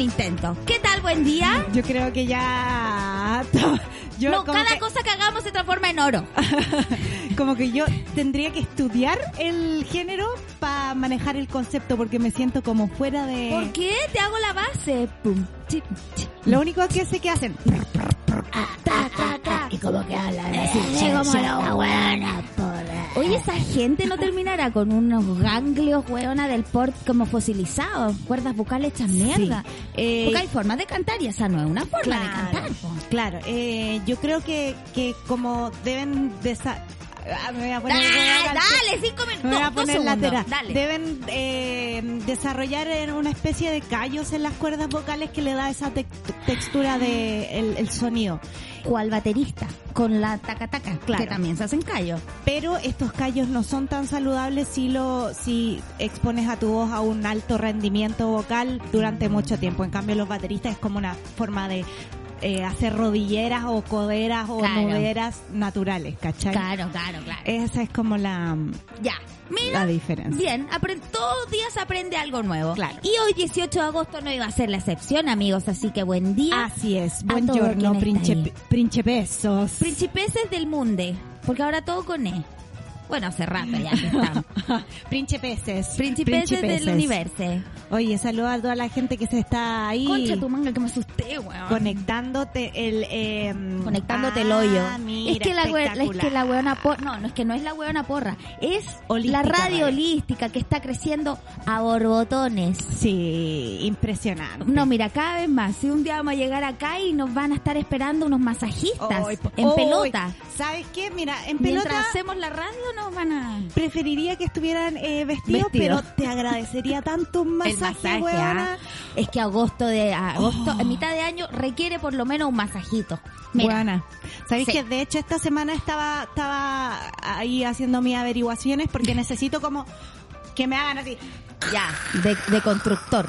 un intento. ¿Qué tal? Buen día. Yo creo que ya... Yo No, como cada que- cosa que hagamos se transforma en oro. como que yo tendría que estudiar el género para manejar el concepto porque me siento como fuera de... ¿Por qué? Te hago la base. Pum, chi, chi. Lo único que sé que hacen... Tra. Y como que hablan así. como la porra. Oye, esa gente no terminará con unos ganglios, weona, del port como fosilizados, cuerdas vocales hechas mierda. Eh, Porque hay formas de cantar y esa no es una forma de cantar. claro. Eh, yo creo que, que como deben Ah, me voy a poner Ah, dale, cinco me minutos. voy a poner lateral. Dale. Deben eh, desarrollar una especie de callos en las cuerdas vocales que le da esa textura de el, el sonido. ¿Cuál baterista? Con la taca-taca, Claro. que también se hacen callos. Pero estos callos no son tan saludables si lo si expones a tu voz a un alto rendimiento vocal durante mucho tiempo. En cambio, los bateristas es como una forma de eh, hacer rodilleras o coderas o Claro. nuderas naturales, ¿cachai? Claro, claro, claro. Esa es como la, Ya. Mira, la diferencia. Bien, todos los días aprende algo nuevo. Claro. Y hoy 18 de agosto no iba a ser la excepción, amigos, así que buen día. Así es. Está princip principesos. Principeses del mundo, porque ahora todo con E. Bueno, hace rato ya que estamos. Principeses. Principeses del universo. Oye, saluda a toda la gente que se está ahí Concha tu manga que me asusté, weón. conectándote el eh, Conectándote el ah, hoyo. mira, es que la we- es que la weona porra, no, no es que no es la weona porra, es Holística la radio holística que está creciendo a borbotones. Sí, impresionante. No, mira, cada vez más. Si un día vamos a llegar acá y nos van a estar esperando unos masajistas en pelota. ¿Sabes qué? Mira, en Mientras pelota hacemos la radio nos van a... preferiría que estuvieran eh, vestidos, pero te agradecería tanto un masaje, el masaje, ah. Es que agosto de agosto, Oh. en mitad de año requiere por lo menos un masajito. Buena. ¿Sabéis Sí. que de hecho esta semana estaba estaba ahí haciendo mis averiguaciones porque necesito como que me hagan así. ya, de, de constructor.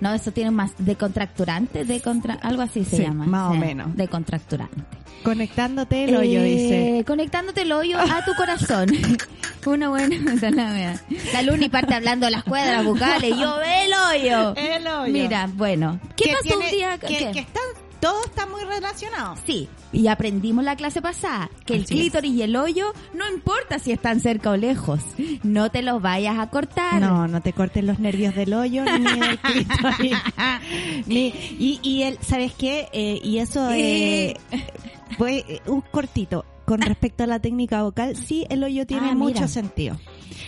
No, eso tiene más de contracturante, de contra, algo así se Sí, llama. más o menos. De contracturante. Conectándote el hoyo, Eh, dice. Conectándote el hoyo a tu corazón. Una buena la Luni parte hablando de las cuadras vocales. y Yo ve el hoyo. El hoyo. Mira, bueno. ¿Qué pasó un día? Que, ¿Qué? que están, todo está muy relacionado. Sí, y aprendimos la clase pasada que el Así es. clítoris y el hoyo no importa si están cerca o lejos. No te los vayas a cortar. No, no te cortes los nervios del hoyo ni del clítoris. Ni- y, y el, ¿sabes qué? Eh, y eso eh, fue eh, un cortito. Con respecto a la técnica vocal, sí, el hoyo tiene Ah, mucho sentido.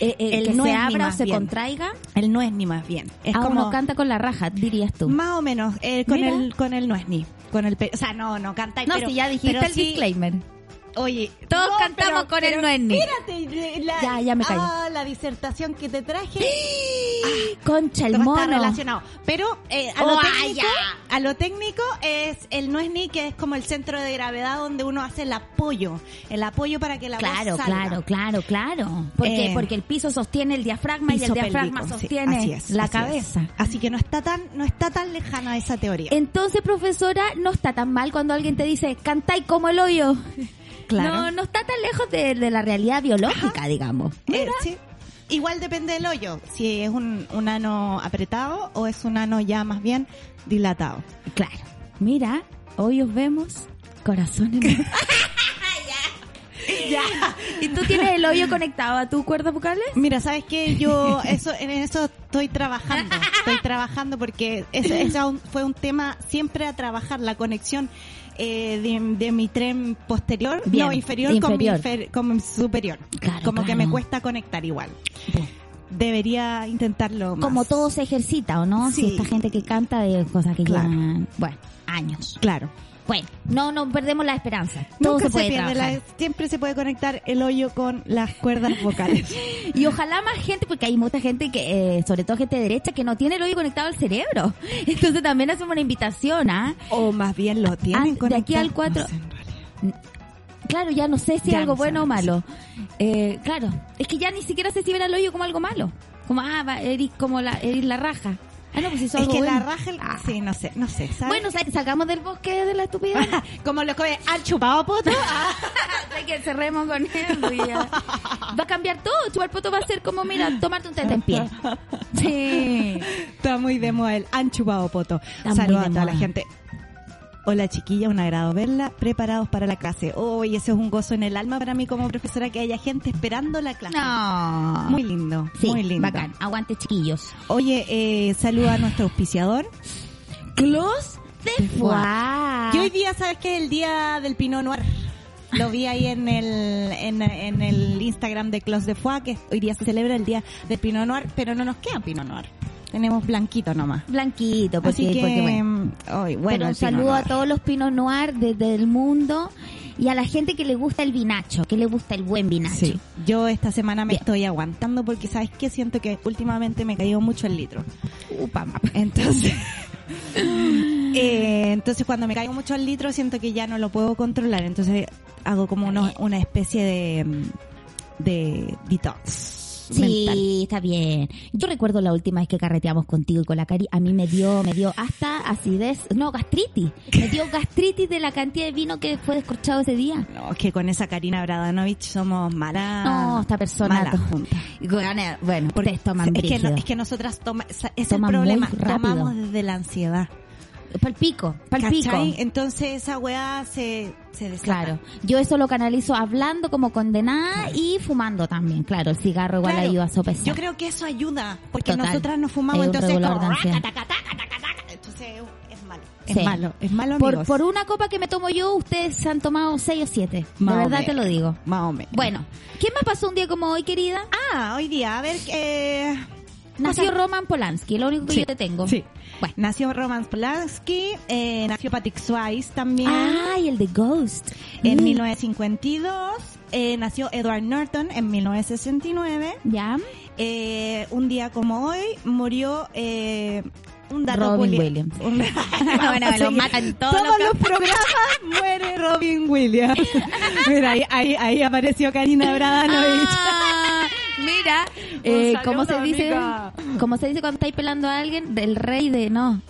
Eh, eh, El que no se abra o se bien. contraiga. El no es ni más bien. Es ah, como uno canta con la raja, dirías tú. más o menos eh, con Mira. el con el no es ni. Con el pe- o sea, no, no canta no, pero, si ya dijiste pero el sí- disclaimer. Oye, Todos no, cantamos con el no es ni. Espérate, la, Ya, ya me callo. Ah, la disertación que te traje. Concha, el mono. está relacionado. Pero eh, a, Oh, lo ah, técnico, ya. a lo técnico es el no es ni que es como el centro de gravedad donde uno hace el apoyo, el apoyo para que la Claro, voz salga. claro, claro, claro. Porque, Eh, porque el piso sostiene el diafragma y el diafragma sostiene es, la así es. cabeza. Así que no está tan no está tan lejana esa teoría. Entonces, profesora, no está tan mal cuando alguien te dice, cantáis como el hoyo. Claro. No, no está tan lejos de, de la realidad biológica, digamos. Eh, sí. Igual depende del hoyo, si es un, un ano apretado o es un ano ya más bien dilatado. Claro. Mira, hoyos vemos, corazones. ya. ¿Y tú tienes el hoyo conectado a tus cuerdas vocales? Mira, ¿sabes qué? Yo eso en eso estoy trabajando. Estoy trabajando porque ese, ese un- fue un tema siempre a trabajar, la conexión eh, de, de mi tren posterior, Bien, no, inferior, Con, mi con mi superior. Claro, Como que me cuesta conectar igual. debería intentarlo más. Como todo se ejercita, ¿o no? Sí. Si esta gente que canta de cosas que Claro. llevan, bueno, años. Claro. Bueno, no, no perdemos la esperanza. Todo Nunca se puede pierde trabajar. la- siempre se puede conectar el hoyo con las cuerdas vocales. Y ojalá más gente, porque hay mucha gente que, eh, sobre todo gente de derecha, que no tiene el hoyo conectado al cerebro. Entonces también hacemos una invitación, ¿ah? o más bien lo tienen Ah, de aquí al conectado. cuatro- No sé, en realidad. Claro, ya no sé si Ya algo no bueno o malo. Eh, claro, es que ya ni siquiera sé si ver al hoyo como algo malo. Como, ah, va, eres como la, eres la raja. Ah, no, pues hizo Es algo que la raja, el- Ah. sí, no sé, no sé, ¿sabes? Bueno, sa- sacamos del bosque de la estupidez. como lo que han chupado poto. Hay que cerremos con eso. ya. Va a cambiar todo. Chupar poto va a ser como, mira, tomarte un té en pie. Sí. Está muy de moda el han chupado poto. Saludos a toda la gente. Hola chiquilla, un agrado verla, preparados para la clase. Hoy ese es un gozo en el alma para mí como profesora que haya gente esperando la clase. No. Muy lindo, Sí, muy lindo. bacán. Aguante, chiquillos. Oye, eh, saluda a nuestro auspiciador. Clos de. Y hoy día, ¿sabes qué? El día del Pinot Noir. Lo vi ahí en el, en, en el Instagram de Clos de Foix, que hoy día se celebra el día del Pinot Noir, pero no nos queda Pinot Noir. Tenemos blanquito nomás. Blanquito, porque, Así que, porque bueno. hoy, bueno, Pero un saludo a todos los Pinot Noir desde el mundo y a la gente que le gusta el vinacho, que le gusta el buen vinacho. Sí, yo esta semana me Bien. estoy aguantando porque sabes qué siento que últimamente me caído mucho el litro. Upa. Entonces, eh, entonces cuando me caigo mucho el litro siento que ya no lo puedo controlar. Entonces hago como uno- una especie de, de detox. Sí, mental. está bien. Yo recuerdo la última vez que carreteamos contigo y con la Cari, a mí me dio, me dio hasta acidez, no, gastritis. Me dio gastritis de la cantidad de vino que fue descorchado ese día. No, es que con esa Karina Bradanovich somos malas. No, esta persona. malas juntas. Bueno, bueno, Porque toman es que, no- es que nosotras toma, es Toman el problema, tomamos desde la ansiedad. Pal pico, pal pico. ¿Cachai? Entonces esa weá se, se desata. Claro, yo eso lo canalizo hablando como condenada y fumando también, claro, el cigarro igual Claro, ayuda a sopesar. Yo creo que eso ayuda, porque Total. nosotras nos fumamos, Es entonces como, taca, taca, taca, taca. entonces es malo. Es Sí. malo, es malo, por, amigos. por una copa que me tomo yo, ustedes se han tomado seis o siete. Más de verdad te lo digo. Más o menos. Bueno, ¿qué más pasó un día como hoy, querida? Ah, hoy día, a ver, eh, Nació cosa- Roman Polanski, lo único que Sí, yo te tengo. Sí. Bueno. Nació Roman Polanski, eh, nació Patrick Swayze también. Ay, el de Ghost. En Mm. 1952 eh, nació Edward Norton en 1969. ¿Ya? Eh, un día como hoy murió eh, un dato Robin Williams. un- Bueno, a lo matan todos Todos los los programas muere Robin Williams. Mira, ahí, ahí, ahí apareció Karina Bradanovich. Ah, eh, ¿cómo se dice? ¿Cómo se dice cuando estáis pelando a alguien? Del rey de, no.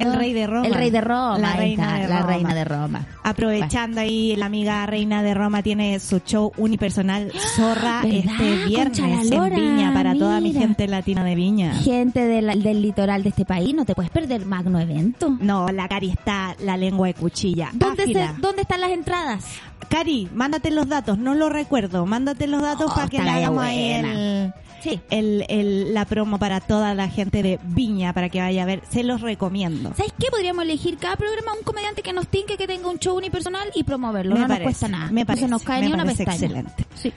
El rey de Roma. El rey de Roma. La ahí reina de La Roma. reina de Roma. Aprovechando ahí, la amiga reina de Roma tiene su show unipersonal Zorra este viernes la en Viña para toda mi gente latina de Viña. Gente del, del litoral de este país, no te puedes perder magno evento. No, la Cari está la lengua de cuchilla. ¿Dónde, se-. ¿Dónde están las entradas? Cari, mándate los datos, no lo recuerdo. Mándate los datos Oh, para que estaría hagamos ahí buena. el, Sí. el, el- la promo para toda la gente de Viña para que vaya a ver. Se los recomiendo. ¿Sabes qué? Podríamos elegir cada programa un comediante que nos tinque que tenga un show unipersonal y promoverlo. Me no parece, nos cuesta nada. me No se parece, nos cae me ni una parece pestaña. excelente. Sí.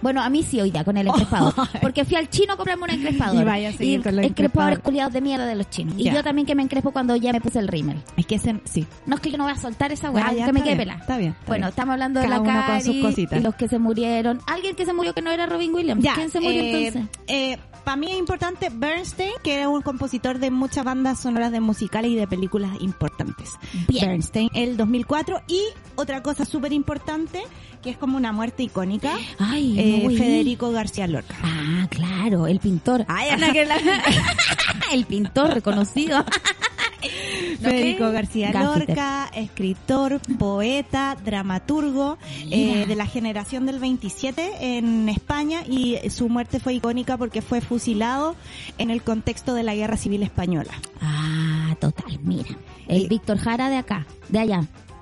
Bueno, a mí sí hoy día con el encrespador. Porque fui al chino a comprarme un encrespador. Y vaya a seguir con los encrespadores encrespadores. culiados de mierda de los chinos. Y Ya. yo también que me encrespo cuando ya me puse el rímel. Es que ese, sí. No es que yo no voy a soltar esa weá, Ah, ya, que me está quede bien, pelada. está bien, está Bueno, bien. estamos hablando de la uno con sus Cari cositas. y los que se murieron. Alguien que se murió que no era Robin Williams. ¿Quién se murió eh, entonces? Para mí es importante Bernstein, que es un compositor de muchas bandas sonoras de musicales y de películas importantes. Bien. Bernstein, el 2004. Y otra cosa súper importante, que es como una muerte icónica, Ay, eh. Federico García Lorca. Ah, claro, el pintor. Ay, Ana, que la- el pintor reconocido. Federico. García Gaffiter. Lorca, escritor, poeta, dramaturgo eh, de la generación del 27 en España y su muerte fue icónica porque fue fusilado en el contexto de la Guerra Civil Española. Ah, total, mira. El Y- Víctor Jara de acá, de allá.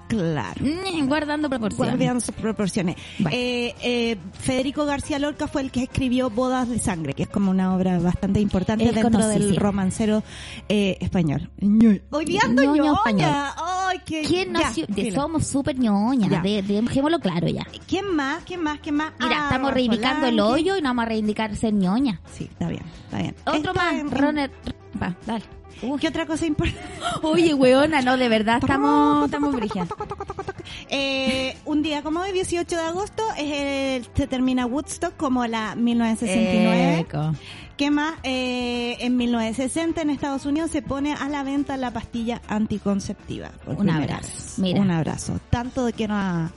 Claro. Mm, guardando proporciones. Guardian sus proporciones. Bueno. Eh, eh, Federico García Lorca fue el que escribió Bodas de Sangre, que es como una obra bastante importante dentro del romancero eh, español. Ñoña. español. Ay, que ¿Quién ya, nació? De- somos súper de, dejémoslo claro ya. ¿Quién más? ¿Quién más? ¿Quién más? Mira, Ah, estamos reivindicando el hoyo y no vamos a reivindicar ser ñoña. Sí, está bien, está bien. Otro Está más. Va, dale. Uy. ¿Qué otra cosa importante? Oye, weona, no, de verdad, estamos, estamos brígidas. Eh, un día como hoy, 18 de agosto, es el- se termina Woodstock como la 1969. Eco. ¿Qué más? Eh, en 1960 en Estados Unidos se pone a la venta la pastilla anticonceptiva. Un abrazo, vez. mira. Un abrazo. Tanto de que no ha,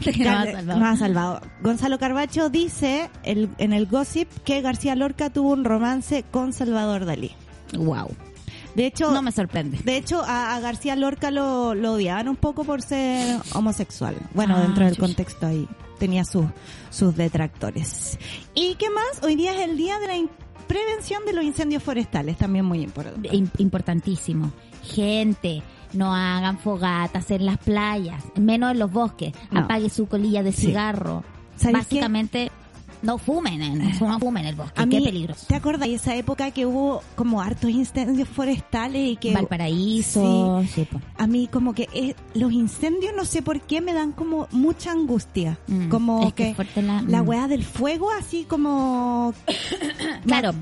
Que nos ha salvado. ha salvado. Gonzalo Carbacho dice el- en el gossip que García Lorca tuvo un romance con Salvador Dalí. Wow. De hecho, No me sorprende. de hecho a, a García Lorca lo, lo odiaban un poco por ser homosexual. Bueno, Ah, dentro del chucha. contexto ahí tenía sus sus detractores. ¿Y qué más? Hoy día es el día de la prevención de los incendios forestales, también muy importante. Im- importantísimo. Gente, no hagan fogatas en las playas, menos en los bosques. No. Apague su colilla de cigarro. ¿Sabes Básicamente, no fumen, en, no fumen en el bosque. A Qué peligroso. ¿te acuerdas de esa época que hubo como hartos incendios forestales y que Valparaíso, sí, po. a mí como que eh, los incendios no sé por qué me dan como mucha angustia, Mm, como es que la- la mm. weá del fuego así como Claro,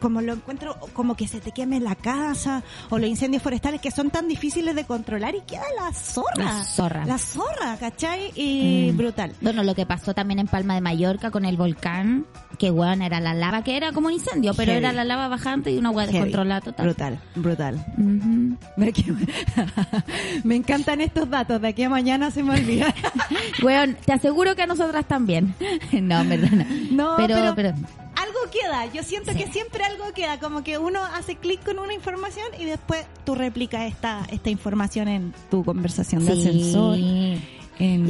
como lo encuentro como que se te queme la casa o los incendios forestales que son tan difíciles de controlar y queda la zorra. La zorra. La zorra, ¿cachai? Y Mm. brutal. Bueno, lo que pasó también en Palma de Mallorca con el volcán, que bueno, era la lava que era como un incendio, pero Heavy. era la lava bajante y una Heavy. descontrolada total. Brutal, brutal. Ujú. Me, me encantan estos datos, de aquí a mañana se me olvida. Weón, te aseguro que a nosotras también. no, verdad no. No, pero, pero- pero, algo queda, yo siento Sí. que siempre algo queda, como que uno hace clic con una información y después tú replicas esta, esta información en tu conversación de sí. ascensor. en-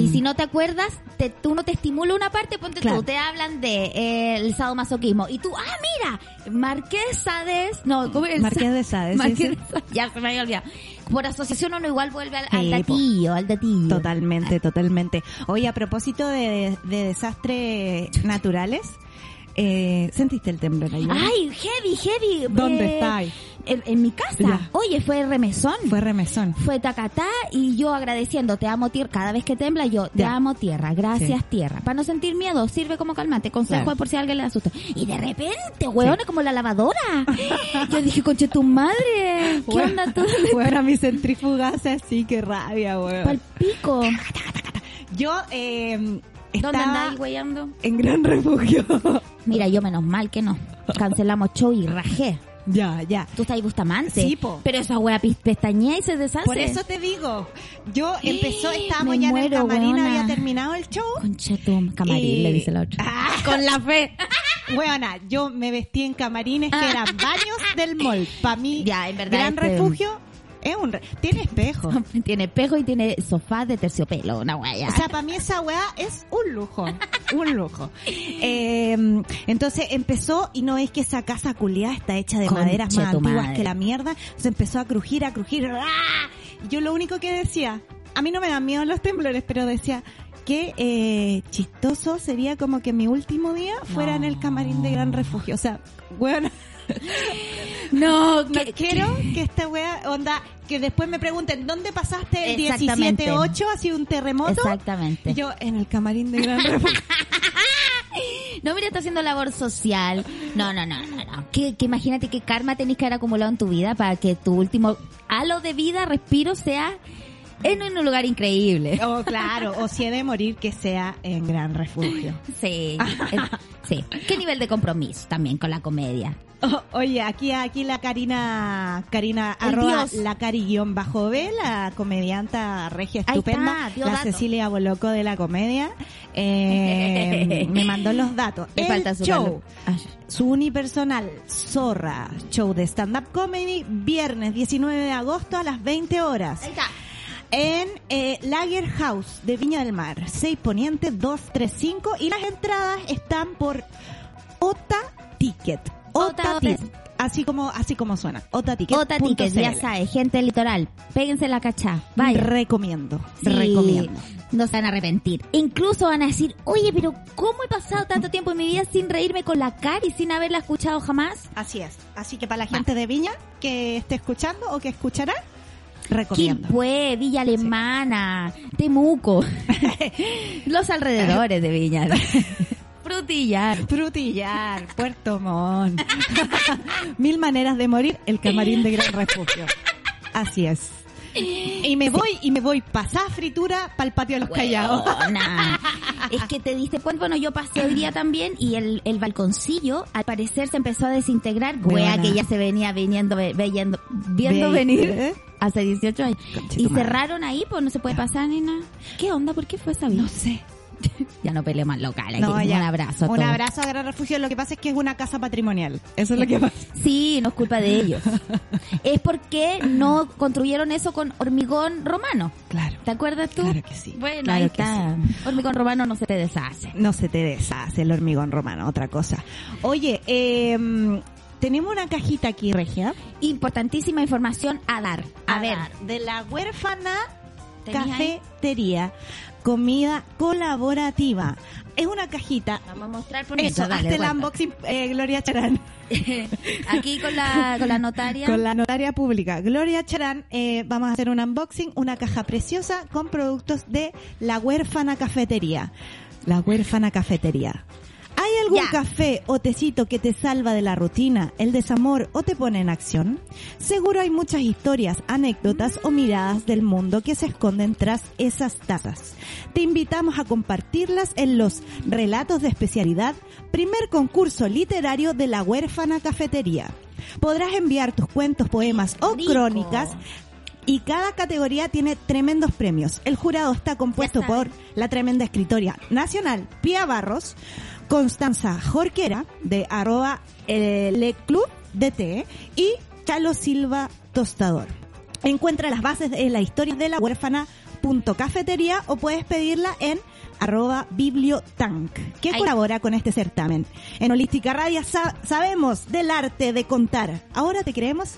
Y si no te acuerdas, te, tú no te estimula una parte, ponte Claro. tú, te hablan de eh, el sadomasoquismo. Y tú, ah, mira, Marquesa de... No, ¿cómo es? Marqués de Marqués sí. Ya se me había olvidado. Por asociación uno igual vuelve al, al datillo, al datillo. Totalmente, totalmente. Oye, a propósito de, de desastres naturales, eh, ¿sentiste el temblor ayer? Ay, heavy, heavy. ¿Dónde Eh, estáis? En, en mi casa. Ya. Oye, fue remesón. Fue remesón. Fue tacatá y yo agradeciendo, te amo tierra, cada vez que tembla yo, te Ya. amo tierra, gracias Sí. tierra. Para no sentir miedo, sirve como calmante, consejo Claro. por si a alguien le asusta. Y de repente, weón, es como la lavadora. yo dije, conche tu madre, ¿qué onda tú? Bueno, a mi centrífuga hace así, qué rabia, weón. Pal pico. Yo, eh, ¿Dónde estaba andáis, weyando? en Gran Refugio. Mira, yo menos mal que no. Cancelamos show y rajé. ya, ya. Tú estás ahí Bustamante. Sí, po. Pero esa wea pestañea y se deshace. Por eso te digo, yo empezó, estábamos Me ya en el muero, camarín, weona. había terminado el show. Concha tu camarín, Y- le dice la otra. Ah, Con la fe. Weona, yo me vestí en camarines que eran baños del mall. Para mí, Ya, en verdad, Gran este- Refugio es un... re- Tiene espejo. tiene espejo y tiene sofá de terciopelo, una wea. O sea, para mí esa weá es un lujo, un lujo. Eh, entonces empezó, y no es que esa casa culiada está hecha de Conche maderas más antiguas madre. que la mierda, se empezó a crujir, a crujir. ¡ah! Y Yo lo único que decía, a mí no me dan miedo los temblores, pero decía que eh, chistoso sería como que mi último día fuera en el camarín de Gran Refugio. O sea, bueno, no, no quiero que esta wea, onda, que después me pregunten, ¿dónde pasaste el Exactamente. 17-8? ¿Ha sido un terremoto? Exactamente. Yo en el camarín de Gran Refugio. No, mira, está haciendo labor social. No, no, no, no, no. Que, que imagínate qué karma tenés que haber acumulado en tu vida para que tu último halo de vida, respiro, sea en un lugar increíble. Oh, claro, o si he de morir, que sea en Gran Refugio. Sí, sí. ¿Qué nivel de compromiso también con la comedia? Oh, oye, aquí aquí la Karina, Karina, El arroba Dios. la Cari guion bajo B, la comedianta regia estupenda, está, la. Cecilia Boloco de la comedia, eh, me mandó los datos. Le El falta su show, Ay, su unipersonal, Zorra, show de stand-up comedy, viernes 19 de agosto a las 20 horas. Ahí está. En eh, Lager House de Viña del Mar, 6 Poniente 235 y las entradas están por Ota Ticket. Ota, Ota. Ticket. Así como así como suena. Ota Ticket. Otra tickets, ya sabes, gente del litoral, péguense la cacha, vaya. Recomiendo, Sí, recomiendo. No se van a arrepentir. Incluso van a decir, oye, pero ¿cómo he pasado tanto tiempo en mi vida sin reírme con la cara y sin haberla escuchado jamás? Así es. Así que para la gente de Viña que esté escuchando o que escuchará, recomiendo. Quilpué, Villa Alemana, Temuco, los alrededores de Viña. Frutillar. Frutillar, Puerto Montt. Mil maneras de morir, el camarín de Gran Refugio. Así es. Y me voy, y me voy pasar fritura para el patio de los callados. Es que te diste cuenta, bueno, yo pasé hoy día también y el, el balconcillo al parecer se empezó a desintegrar. Wea que ya se venía viniendo, viendo Ve- venir ¿eh? hace 18 años. Conche Y cerraron ahí, pues no se puede pasar ni nada. ¿Qué onda? ¿Por qué fue esa vida? No sé. Ya no peleemos locales. No, un abrazo. a Un todos. abrazo a Gran Refugio. Lo que pasa es que es una casa patrimonial. Eso es lo que pasa. Sí, no es culpa de ellos. es porque no construyeron eso con hormigón romano. Claro. ¿Te acuerdas tú? Claro que sí. Bueno, Claro ahí está. Hormigón romano no se te deshace. No se te deshace el hormigón romano, otra cosa. Oye, eh, tenemos una cajita aquí, Regia. Importantísima información a dar. A, ver. dar, de la huérfana ¿Tenías ahí? Comida colaborativa. Es una cajita. Vamos a mostrar por Eso, dale, hazte el unboxing, eh, Gloria Charán. Aquí con la, con la notaria. Con la notaria pública. Gloria Charán, eh, vamos a hacer un unboxing, una caja preciosa con productos de la huérfana cafetería. La huérfana cafetería. ¿Hay algún Ya. café o tecito que te salva de la rutina, el desamor o te pone en acción? Seguro hay muchas historias, anécdotas o miradas del mundo que se esconden tras esas tazas. Te invitamos a compartirlas en los Relatos de Especialidad, primer concurso literario de la huérfana cafetería. Podrás enviar tus cuentos, poemas o rico. crónicas y cada categoría tiene tremendos premios. El jurado está compuesto por la tremenda escritoria nacional Pía Barros, Constanza Jorquera de arroba eh, Le Club DT y Chalo Silva Tostador. Encuentra las bases de la historia de la huérfana.cafetería o puedes pedirla en arroba bibliotank, que colabora con este certamen. En Holística Radio sa- sabemos del arte de contar. Ahora te queremos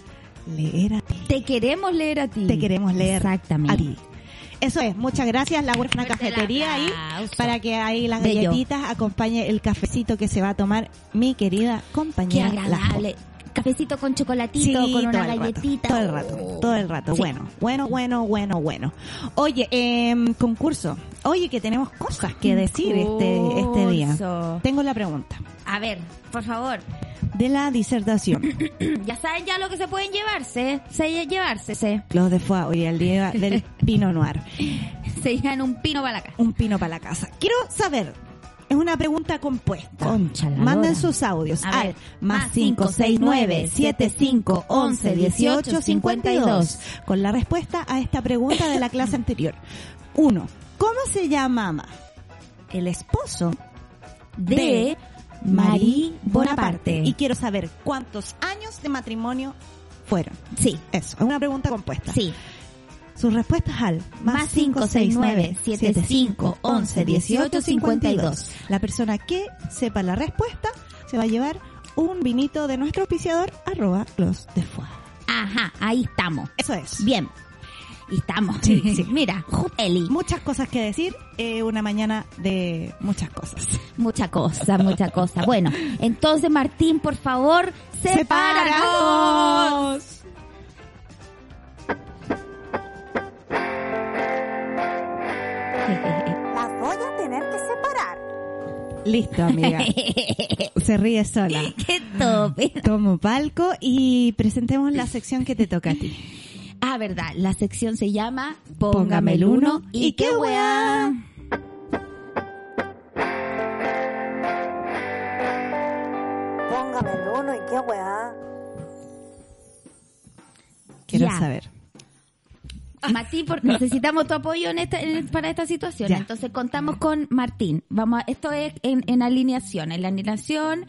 leer a ti. Te queremos leer a ti. Te queremos leer Exactamente. a ti. Eso es, muchas gracias la huérfana cafetería ahí para que ahí las Bello. galletitas acompañe el cafecito que se va a tomar mi querida Qué compañera. la agradable. Cafecito con chocolatito, Sí, con todo una rato, galletita. todo el rato, todo el rato. Sí. Bueno, bueno, bueno, bueno, bueno. Oye, em, concurso. Oye, que tenemos cosas que decir este, este día. Tengo la pregunta A ver, por favor. de la disertación. Ya saben ya lo que se pueden llevarse. Se llevarse. Se, Los de fue hoy el día del Pino Noir. se llevan un pino para la casa. Un pino para la casa. Quiero saber, es una pregunta compuesta. Concha la Manden sus audios A al ver, más 569 75 11 18 52 con la respuesta a esta pregunta de la clase anterior. Uno, ¿cómo se llamaba el esposo De, de Marie Bonaparte. Y quiero saber cuántos años de matrimonio fueron. sí, Eso, es una pregunta compuesta. sí. Sus respuestas al Más 569 75 11 18 52. La persona que sepa la respuesta se va a llevar un vinito de nuestro auspiciador arroba los de Foix. Ajá, ahí estamos. Eso es. Bien. Y estamos. Sí, sí. Mira, Eli. Muchas cosas que decir, eh, una mañana de muchas cosas. Mucha cosa, mucha cosa. Bueno, entonces Martín, por favor, sepáranos. Las voy a tener que separar. Listo, amiga. Se ríe sola. Qué tope. Tomo palco y presentemos la sección que te toca a ti. Ah, verdad, la sección se llama Póngame el uno y qué weá. Póngame el uno y qué weá. Quiero Ya. saber. Martín, por- necesitamos tu apoyo en esta, en- para esta situación. Ya. Entonces contamos con Martín. Vamos, a- esto es en, en alineación. En la alineación,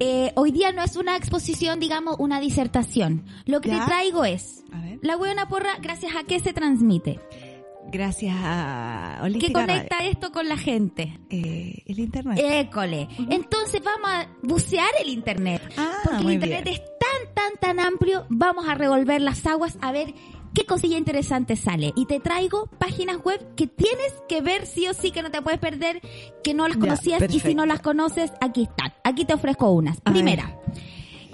eh, hoy día no es una exposición, digamos, una disertación. Lo que Ya. te traigo es la buena porra, gracias a qué se transmite. Gracias a ¿Qué Holística conecta esto con la gente? Eh, el internet. École. Entonces vamos a bucear el internet. Ah, porque el internet bien. es tan, tan, tan amplio. Vamos a revolver las aguas a ver qué cosilla interesante sale. Y te traigo páginas web que tienes que ver sí o sí, que no te puedes perder, que no las Ya, conocías y si no las conoces, aquí están. Aquí te ofrezco unas. A Primera,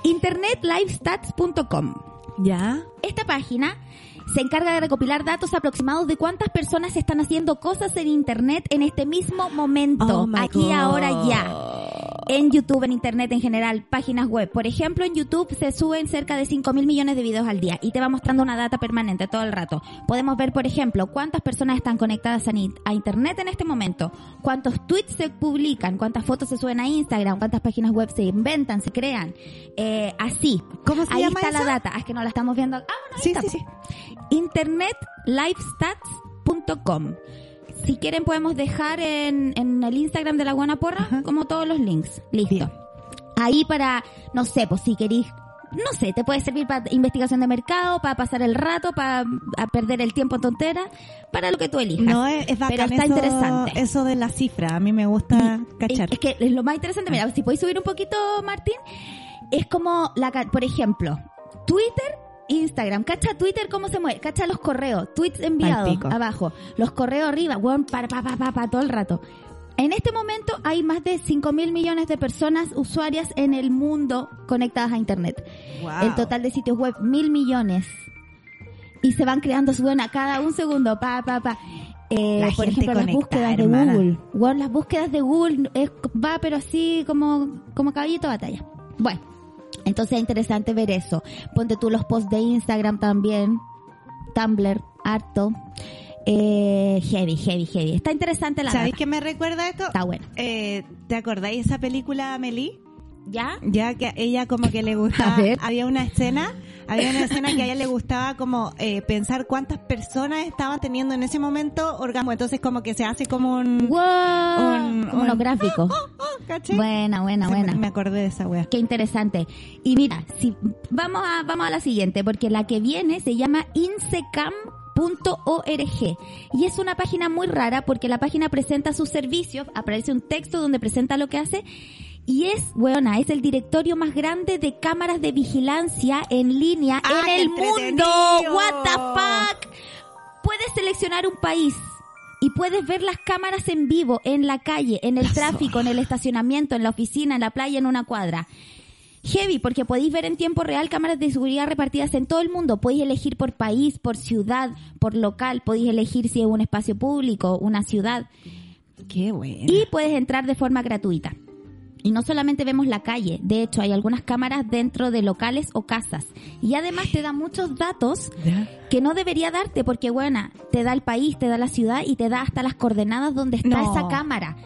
internetlivestats.com. Ya. Esta página se encarga de recopilar datos aproximados de cuántas personas están haciendo cosas en Internet en este mismo momento, Oh aquí, ahora, ya. En YouTube, en Internet en general, páginas web. Por ejemplo, en YouTube se suben cerca de 5 mil millones de videos al día y te va mostrando una data permanente todo el rato. Podemos ver, por ejemplo, cuántas personas están conectadas a, Internet en este momento, cuántos tweets se publican, cuántas fotos se suben a Instagram, cuántas páginas web se inventan, se crean. Eh, así. ¿Cómo se Ahí llama está la data. Ah, es que no la estamos viendo. Ah, bueno, ahí Sí, está. sí, po. sí. internetlifestats.com. Si quieren podemos dejar en, en el Instagram de la Buena Porra Ajá. como todos los links. Listo. Bien. Ahí para, no sé, pues si queréis, no sé, te puede servir para investigación de mercado, para pasar el rato, para a perder el tiempo en tontera, para lo que tú elijas. No, es, es Pero está eso, interesante. eso de la cifra. A mí me gusta cachar. Es que es lo más interesante, mira, si podéis subir un poquito, Martín, es como, la, por ejemplo, Twitter, Instagram, cacha Twitter cómo se mueve, cacha los correos, tweets enviados abajo, los correos arriba, weón, para, pa, pa, pa, pa, todo el rato. En este momento hay más de 5 mil millones de personas usuarias en el mundo conectadas a Internet. Wow. El total de sitios web, mil millones. Y se van creando, suben a cada un segundo, pa, pa, pa. Eh, por ejemplo, las búsquedas de. Google. Bueno, las búsquedas de Google es, va, pero así como, como caballito de batalla. Bueno, entonces es interesante ver eso. Ponte tú los posts de Instagram también, Tumblr, harto. Eh, heavy, heavy, heavy. Está interesante la ¿Sabéis qué me recuerda esto? Está bueno. Eh, ¿Te acordáis esa película Amelie? ¿Ya? Ya que a ella como que le gustaba, A ver. había una escena, había una escena que a ella le gustaba como eh, pensar cuántas personas estaban teniendo en ese momento orgasmo, entonces como que se hace como un... Wow, Un- como unos un- gráficos. Oh, ¿cachai? Buena, buena, Sí, me- buena. Me acordé de esa wea. Qué interesante. Y mira, si vamos a vamos a la siguiente, porque la que viene se llama insecam.org y es una página muy rara porque la página presenta sus servicios, aparece un texto donde presenta lo que hace y es, buena, es el directorio más grande de cámaras de vigilancia en línea ¡Ah, en el mundo. What the fuck? Puedes seleccionar un país y puedes ver las cámaras en vivo, en la calle, en el tráfico, en el estacionamiento, en la oficina, en la playa, en una cuadra. Heavy, porque podéis ver en tiempo real cámaras de seguridad repartidas en todo el mundo. Podéis elegir por país, por ciudad, por local. Podéis elegir si es un espacio público, una ciudad. Qué bueno. Y puedes entrar de forma gratuita. Y no solamente vemos la calle, de hecho hay algunas cámaras dentro de locales o casas. Y además te da muchos datos que no debería darte porque, buena, te da el país, te da la ciudad y te da hasta las coordenadas donde está No. esa cámara.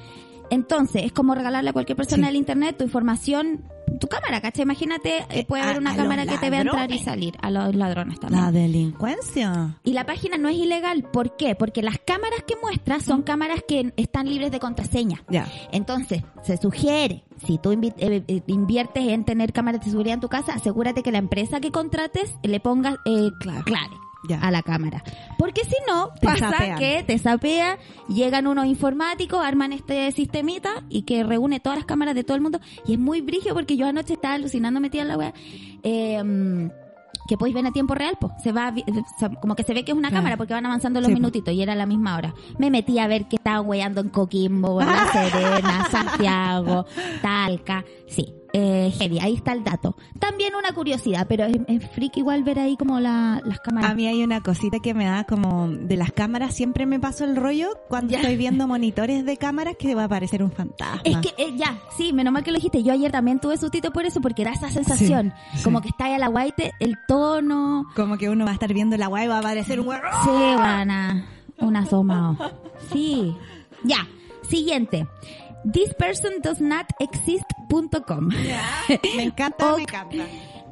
Entonces, es como regalarle a cualquier persona Sí. del internet tu información, tu cámara, ¿cachai? Imagínate, eh, puede a- haber una cámara que te vea entrar y salir, a los ladrones también. La delincuencia. Y la página no es ilegal, ¿por qué? Porque las cámaras que muestra son cámaras que están libres de contraseña. Ya. Entonces, se sugiere, si tú invi- eh, eh, inviertes en tener cámaras de seguridad en tu casa, asegúrate que la empresa que contrates le ponga eh, Clave. clave Ya. a la cámara. Porque si no, Te pasa que te sapea, llegan unos informáticos, arman este sistemita y que reúne todas las cámaras de todo el mundo. Y es muy brigio porque yo anoche estaba alucinando metida en la wea. Eh, mm, que podéis ver a tiempo real, pues. Se va, como que se ve que es una Claro. cámara porque van avanzando los Sí, minutitos y era la misma hora. Me metí a ver que estaban weyando en Coquimbo, en La Serena, Santiago, Talca. Sí, eh, heavy, ahí está el dato. También una curiosidad, pero es, es freak igual ver ahí como la, las cámaras. A mí hay una cosita que me da como de las cámaras, siempre me paso el rollo cuando Ya. estoy viendo monitores de cámaras que va a aparecer un fantasma. Es que, eh, ya, sí, menos mal que lo dijiste. Yo ayer también tuve sustito por eso, porque da esa sensación. sí. Como que está ahí a la guaite, el tono. Como que uno va a estar viendo la guay y va a aparecer un huevo. Sí, buena. Un asomado. Sí. Ya. Siguiente. This person does not exist.com. Me encanta, me encanta.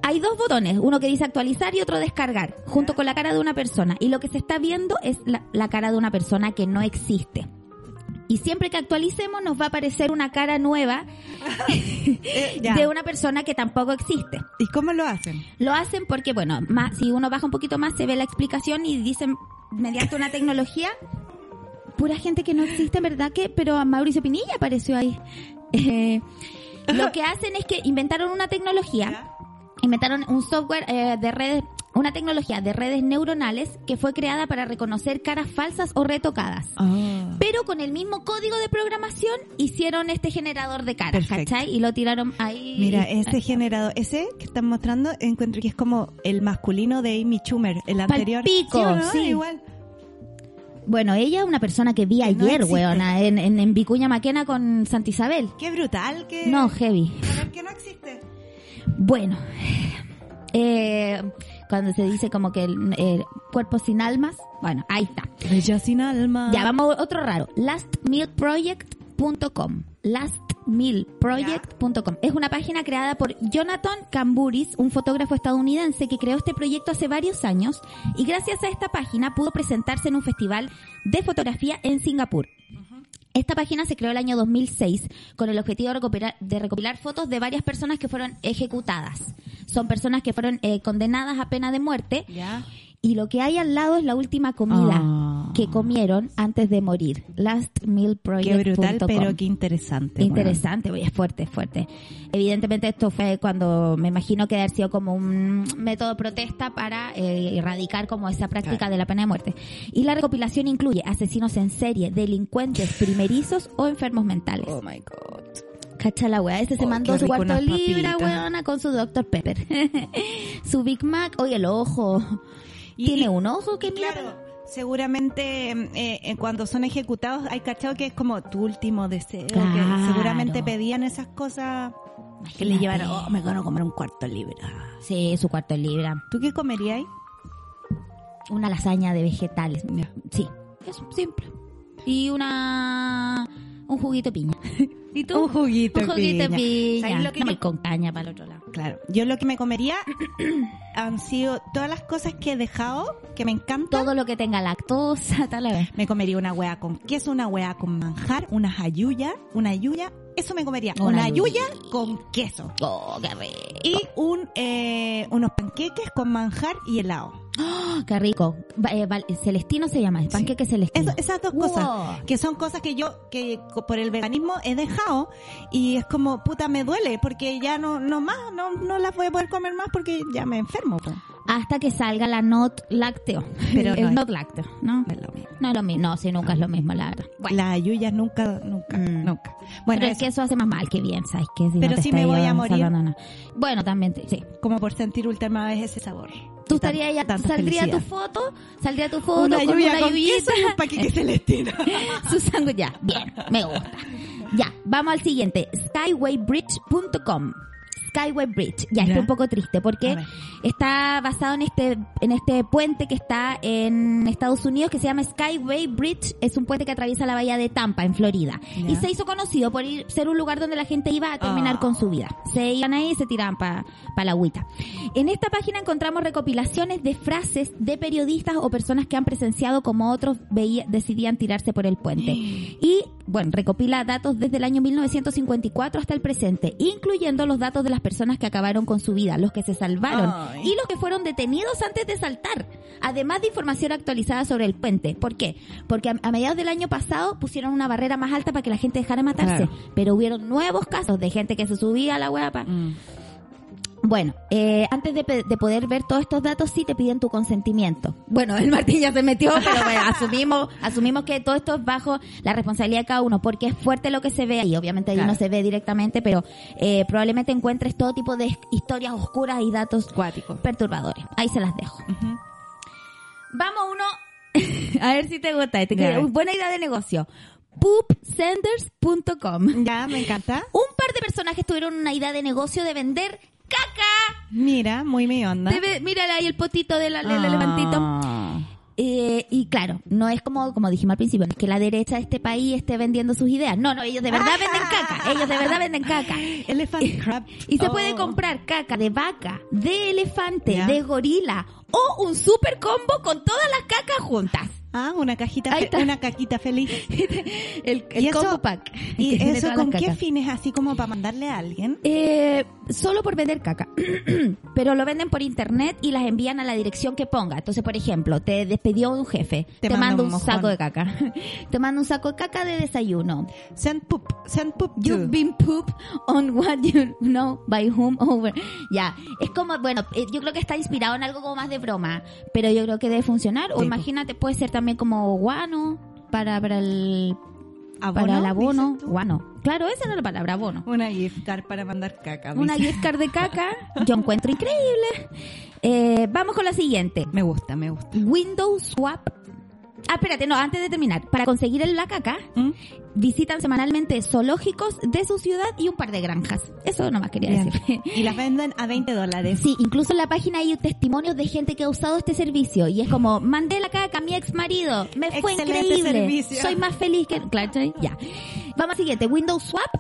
Hay dos botones, uno que dice actualizar y otro descargar, junto con la cara de una persona. Y lo que se está viendo es la, la cara de una persona que no existe. Y siempre que actualicemos nos va a aparecer una cara nueva Eh, de una persona que tampoco existe. ¿Y cómo lo hacen? Lo hacen porque, bueno, más, si uno baja un poquito más se ve la explicación y dicen, mediante una tecnología, pura gente que no existe, en verdad que, pero a Mauricio Pinilla apareció ahí. Eh, lo que hacen es que inventaron una tecnología, inventaron un software eh, de redes, una tecnología de redes neuronales que fue creada para reconocer caras falsas o retocadas. Ah. Pero con el mismo código de programación hicieron este generador de caras, Perfecto. ¿cachai? Y lo tiraron ahí. Mira, ese generador, ese que están mostrando, encuentro que es como el masculino de Amy Schumer, el anterior. Palpico, ¿Sí no? sí. Igual. Bueno, ella es una persona que vi no ayer, existe. weona, en, en, en Vicuña Maquena con Santa Isabel. Qué brutal que... No, heavy. Ver, que no existe. Bueno, eh, cuando se dice como que el, el cuerpo sin almas, bueno, ahí está. Bella sin alma. Ya, vamos a otro raro. Lastmealproject.com. Lastmealproject.com. Es una página creada por Jonathan Camburis, un fotógrafo estadounidense que creó este proyecto hace varios años y gracias a esta página pudo presentarse en un festival de fotografía en Singapur. Esta página se creó el año 2006 con el objetivo de recopilar, de recopilar fotos de varias personas que fueron ejecutadas. Son personas que fueron eh, condenadas a pena de muerte. Y lo que hay al lado es la última comida Ah. que comieron antes de morir. Lastmealproject.com. Qué brutal, pero qué interesante. Interesante, oye, es fuerte, es fuerte. Evidentemente esto fue cuando me imagino que haber sido como un método de protesta para eh, erradicar como esa práctica Claro. de la pena de muerte. Y la recopilación incluye asesinos en serie, delincuentes primerizos o enfermos mentales. bueno. Oh my God. Cacha la weá, ese se Oh, mandó qué su cuarto libra, weona, con su Dr. Pepper. su Big Mac, oye, el ojo. Y- Tiene un ojo que mierda. Claro, seguramente eh, eh, cuando son ejecutados hay cachado que es como tu último deseo. Claro. Que seguramente pedían esas cosas que le Imagínate. llevaron. Oh, me van a comer un cuarto libra. Sí, su cuarto libra. ¿Tú qué comerías? Una lasaña de vegetales. Sí, es simple. Y una... un juguito de piña. ¿Y tú? Un juguito Un juguito de piña. piña. ¿Sabes lo que no yo- me con caña para el otro lado. Claro. Yo lo que me comería han sido todas las cosas que he dejado que me encantan. Todo lo que tenga lactosa, tal vez. Me comería una hueá con queso, una hueá con manjar, una jayuya, una yuya. Eso me comería. Una Una, con queso. Oh, qué rico. Y un, eh, unos panqueques con manjar y helado. Oh, qué rico. Eh, Celestino se llama, el panqueque celestino. Eso- esas dos Wow. cosas, que son cosas que yo, que por el veganismo he dejado y es como, puta, me duele porque ya no, no más, no, no las voy a poder comer más porque ya me enfermo. Po. Hasta que salga la not lácteo. Pero el no es- not lácteo, ¿no? No es lo mismo. No es lo mismo. No, sí, nunca es lo mismo, la verdad. Bueno, Las ayuyas nunca, nunca, Mm. nunca. Bueno, pero es eso, que eso hace más mal que bien, ¿sabes? Que si Pero no si me voy a morir. Bueno, también, te- sí. como por sentir última vez ese sabor. Tú estarías ya, tanta saldría tu foto, saldría tu foto Una con yuya una con yuyita. queso y un paquete celestino. su sándwich, ya, bien, me gusta. Ya, vamos al siguiente, skywaybridge.com. Skyway Bridge. Ya, está un poco triste porque está basado en este en este puente que está en Estados Unidos que se llama Skyway Bridge. Es un puente que atraviesa la bahía de Tampa en Florida y se hizo conocido por ir, ser un lugar donde la gente iba a terminar Ah. con su vida. Se iban ahí y se tiraban para la agüita. En esta página encontramos recopilaciones de frases de periodistas o personas que han presenciado como otros veía- decidían tirarse por el puente. Y, bueno, recopila datos desde el año 1954 hasta el presente, incluyendo los datos de las personas que acabaron con su vida, los que se salvaron Ay. y los que fueron detenidos antes de saltar. Además de información actualizada sobre el puente. ¿Por qué? Porque a, a mediados del año pasado pusieron una barrera más alta para que la gente dejara de matarse. Claro. Pero hubieron nuevos casos de gente que se subía a la hueá Mm. Bueno, eh, antes de, poder ver todos estos datos, sí te piden tu consentimiento. Bueno, el Martín ya se metió, pero bueno, asumimos, asumimos que todo esto es bajo la responsabilidad de cada uno, porque es fuerte lo que se ve ahí. Obviamente ahí Claro. no se ve directamente, pero eh, probablemente encuentres todo tipo de historias oscuras y datos Cuático. perturbadores. Ahí se las dejo. Ujú. Vamos uno, a ver si te gusta. Este, buena idea de negocio. poopsenders.com. Ya, me encanta. Un par de personajes tuvieron una idea de negocio de vender caca. Mira, muy mi onda. Debe- mírale ahí el potito del, del Ah. elefantito. Eh, y claro, no es como, como dijimos al principio, no es que la derecha de este país esté vendiendo sus ideas. No, no, ellos de verdad venden caca. Ellos de verdad venden caca. Elephant crab. Y se Oh. puede comprar caca de vaca, de elefante, de gorila o un super combo con todas las cacas juntas. Ah, una cajita, Ahí está. una caquita feliz. el el ¿Y eso- combo pack. ¿Y eso con qué fines? Así como para mandarle a alguien. Eh, solo por vender caca. Pero lo venden por internet y las envían a la dirección que ponga. Entonces, por ejemplo, te despidió un jefe, te, Te manda manda un mojón. saco de caca. te manda un saco de caca de desayuno. Send poop, send poop You've been pooped on what you know by whom over. Ya, es como, bueno, eh, yo creo que está inspirado en algo como más de broma, pero yo creo que debe funcionar. O Sí, imagínate, puede ser también como guano para, para el ¿Abono, para el abono. Guano. Claro, esa no es la palabra, abono. Una gift card para mandar caca. Una gift card de caca, yo encuentro increíble. Eh, vamos con la siguiente. Me gusta, me gusta. Windows Swap. Ah, espérate, no, antes de terminar. Para conseguir el la caca, ¿Mm? visitan semanalmente zoológicos de su ciudad y un par de granjas. Eso nomás quería Bien. decir. Y las venden a 20 dólares. Sí, incluso en la página hay testimonios de gente que ha usado este servicio y es como, mandé la caca a mi ex marido, me fue Excelente increíble, servicio. soy más feliz que... Claro, ya. Vamos al siguiente, Windows Swap.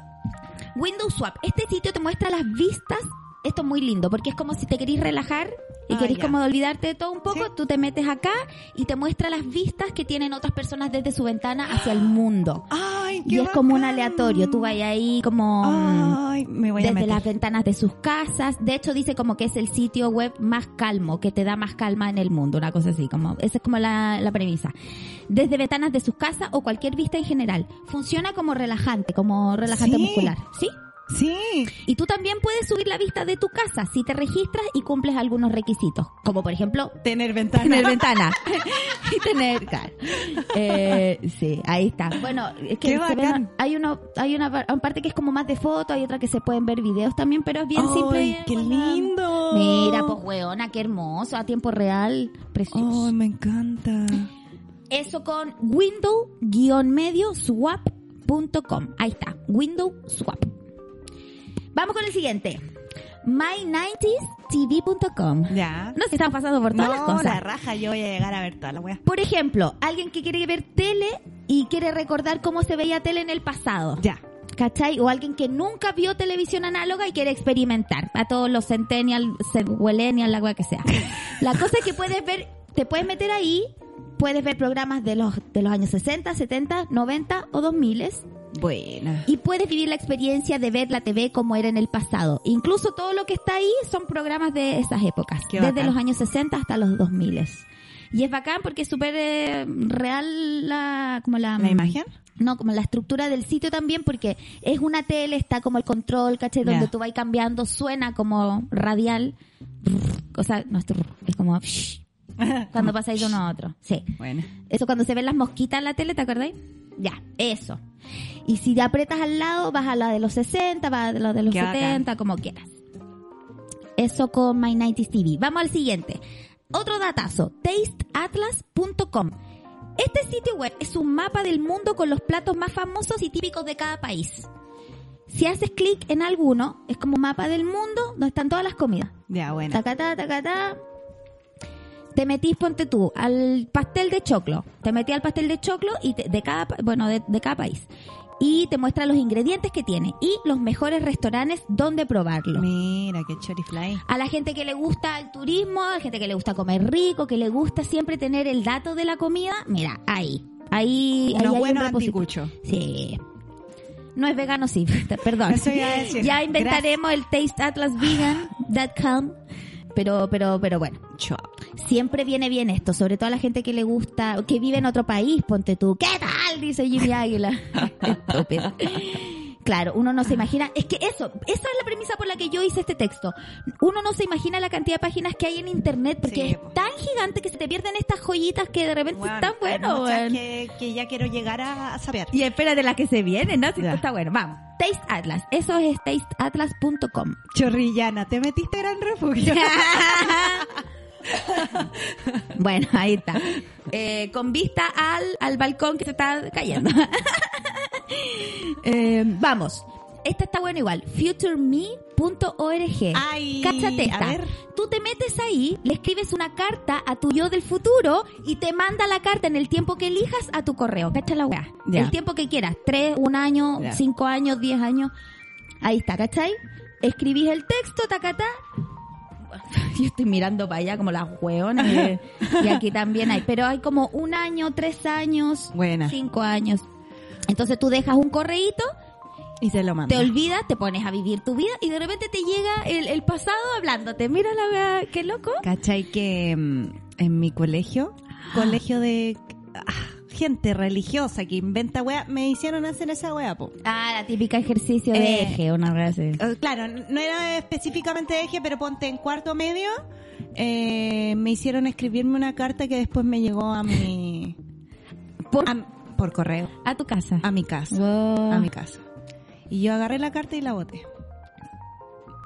Windows Swap, este sitio te muestra las vistas, esto es muy lindo porque es como si te querís relajar y Ah, querís ya. como olvidarte de todo un poco, Sí. tú te metes acá y te muestra las vistas que tienen otras personas desde su ventana hacia el mundo. Ay, qué Y es como un aleatorio, tú vas ahí como... Ay, me voy desde las ventanas de sus casas. De hecho, dice como que es el sitio web más calmo, que te da más calma en el mundo, una cosa así, como esa es como la, la premisa. Desde ventanas de sus casas o cualquier vista en general. Funciona como relajante, como relajante Sí. muscular, ¿sí? Sí. Y tú también puedes subir la vista de tu casa si te registras y cumples algunos requisitos, como por ejemplo Tener ventana. tener ventana y tener claro. Eh, sí ahí está bueno es que ven- hay uno hay una par- parte que es como más de foto hay otra que se pueden ver videos también pero es bien simple Ay, y- qué lindo. mira pues weona qué hermoso a tiempo real precioso Ay, me encanta. eso con window-medio swap.com ahí está window swap vamos con el siguiente my90stv.com Ya. no sé si están pasando por todas las No, cosas la raja, yo voy a llegar a ver toda la wea. Por ejemplo, alguien que quiere ver tele y quiere recordar cómo se veía tele en el pasado. Ya. ¿Cachai? O alguien que nunca vio televisión análoga y quiere experimentar. A todos los centennial, centennial, la wea que sea. La cosa es que puedes ver, te puedes meter ahí, puedes ver programas de los, de los años 60, 70, 90 o 2000 Buena. y puedes vivir la experiencia de ver la TV como era en el pasado. Incluso todo lo que está ahí son programas de esas épocas, Qué desde bacán. los años 60 hasta los 2000. Y es bacán porque es súper eh, real la como la ¿La imagen? No, como la estructura del sitio también porque es una tele, está como el control, ¿cachai? Donde Ya. tú vas cambiando, suena como radial. O sea, no es, es como cuando pasáis de uno a otro. Sí. Bueno. Eso cuando se ven las mosquitas en la tele, ¿te acordáis? Ya, eso. Y si te apretas al lado, vas a la de los 60, vas a la de los Qué 70, como quieras. Eso con My 90 TV. Vamos al siguiente. Otro datazo, tasteatlas.com. Este sitio web es un mapa del mundo con los platos más famosos y típicos de cada país. Si haces clic en alguno, es como un mapa del mundo donde están todas las comidas. Ya, bueno. Tacatá, tacatá. Te metís, ponte tú, al pastel de choclo. Te metí al pastel de choclo y te- de cada, bueno, de, de cada país. Y te muestra los ingredientes que tiene y los mejores restaurantes donde probarlo. Mira, qué chorifly. A la gente que le gusta el turismo, a la gente que le gusta comer rico, que le gusta siempre tener el dato de la comida, mira, ahí. Ahí, ahí hay un anticuchos. Sí. No es vegano, sí. Perdón. Eso iba a decir. Ya inventaremos el tasteatlasvegan.com. Pero, pero, pero bueno. Siempre viene bien esto, sobre todo a la gente que le gusta, que vive en otro país, ponte tú. ¿Qué tal? Dice Jimmy Águila. Estúpido. Claro, uno no se imagina, es que eso, esa es la premisa por la que yo hice este texto. Uno no se imagina la cantidad de páginas que hay en internet porque Sí, es po. tan gigante que se te pierden estas joyitas que de repente Bueno, están muchas weón. que, que ya quiero llegar a, saber. Y espérate la que se viene, ¿no? Si esto está bueno. Vamos. Taste Atlas. Eso es tasteatlas.com. Chorrillana, te metiste gran refugio. bueno, ahí está. Eh, con vista al, al balcón que se está cayendo. Eh, vamos. Esta está bueno igual. futureme.org. Ay, Cáchate a esta. ver. Tú te metes ahí, le escribes una carta a tu yo del futuro y te manda la carta en el tiempo que elijas a tu correo. Cacha la weá. El tiempo que quieras. Tres, un año, Ya. cinco años, diez años. Ahí está, ¿cachai? Escribís el texto, tacatá. yo estoy mirando para allá como las hueonas. eh, y aquí también hay. Pero hay como un año, tres años, Buena. cinco años. Entonces tú dejas un correíto, Y se lo manda. te olvidas, te pones a vivir tu vida y de repente te llega el, el pasado hablándote. Mira la wea, qué loco. ¿Cachai que mm, en mi colegio, colegio de ah, gente religiosa que inventa weá, me hicieron hacer esa weá, po. Ah, la típica ejercicio de Eh, eje, una wea así. Eh, Claro, no era específicamente de eje, pero ponte en cuarto medio, eh, me hicieron escribirme una carta que después me llegó a mi... Por, a- por correo, a tu casa. a mi casa. A mi casa. Y yo agarré la carta y la boté.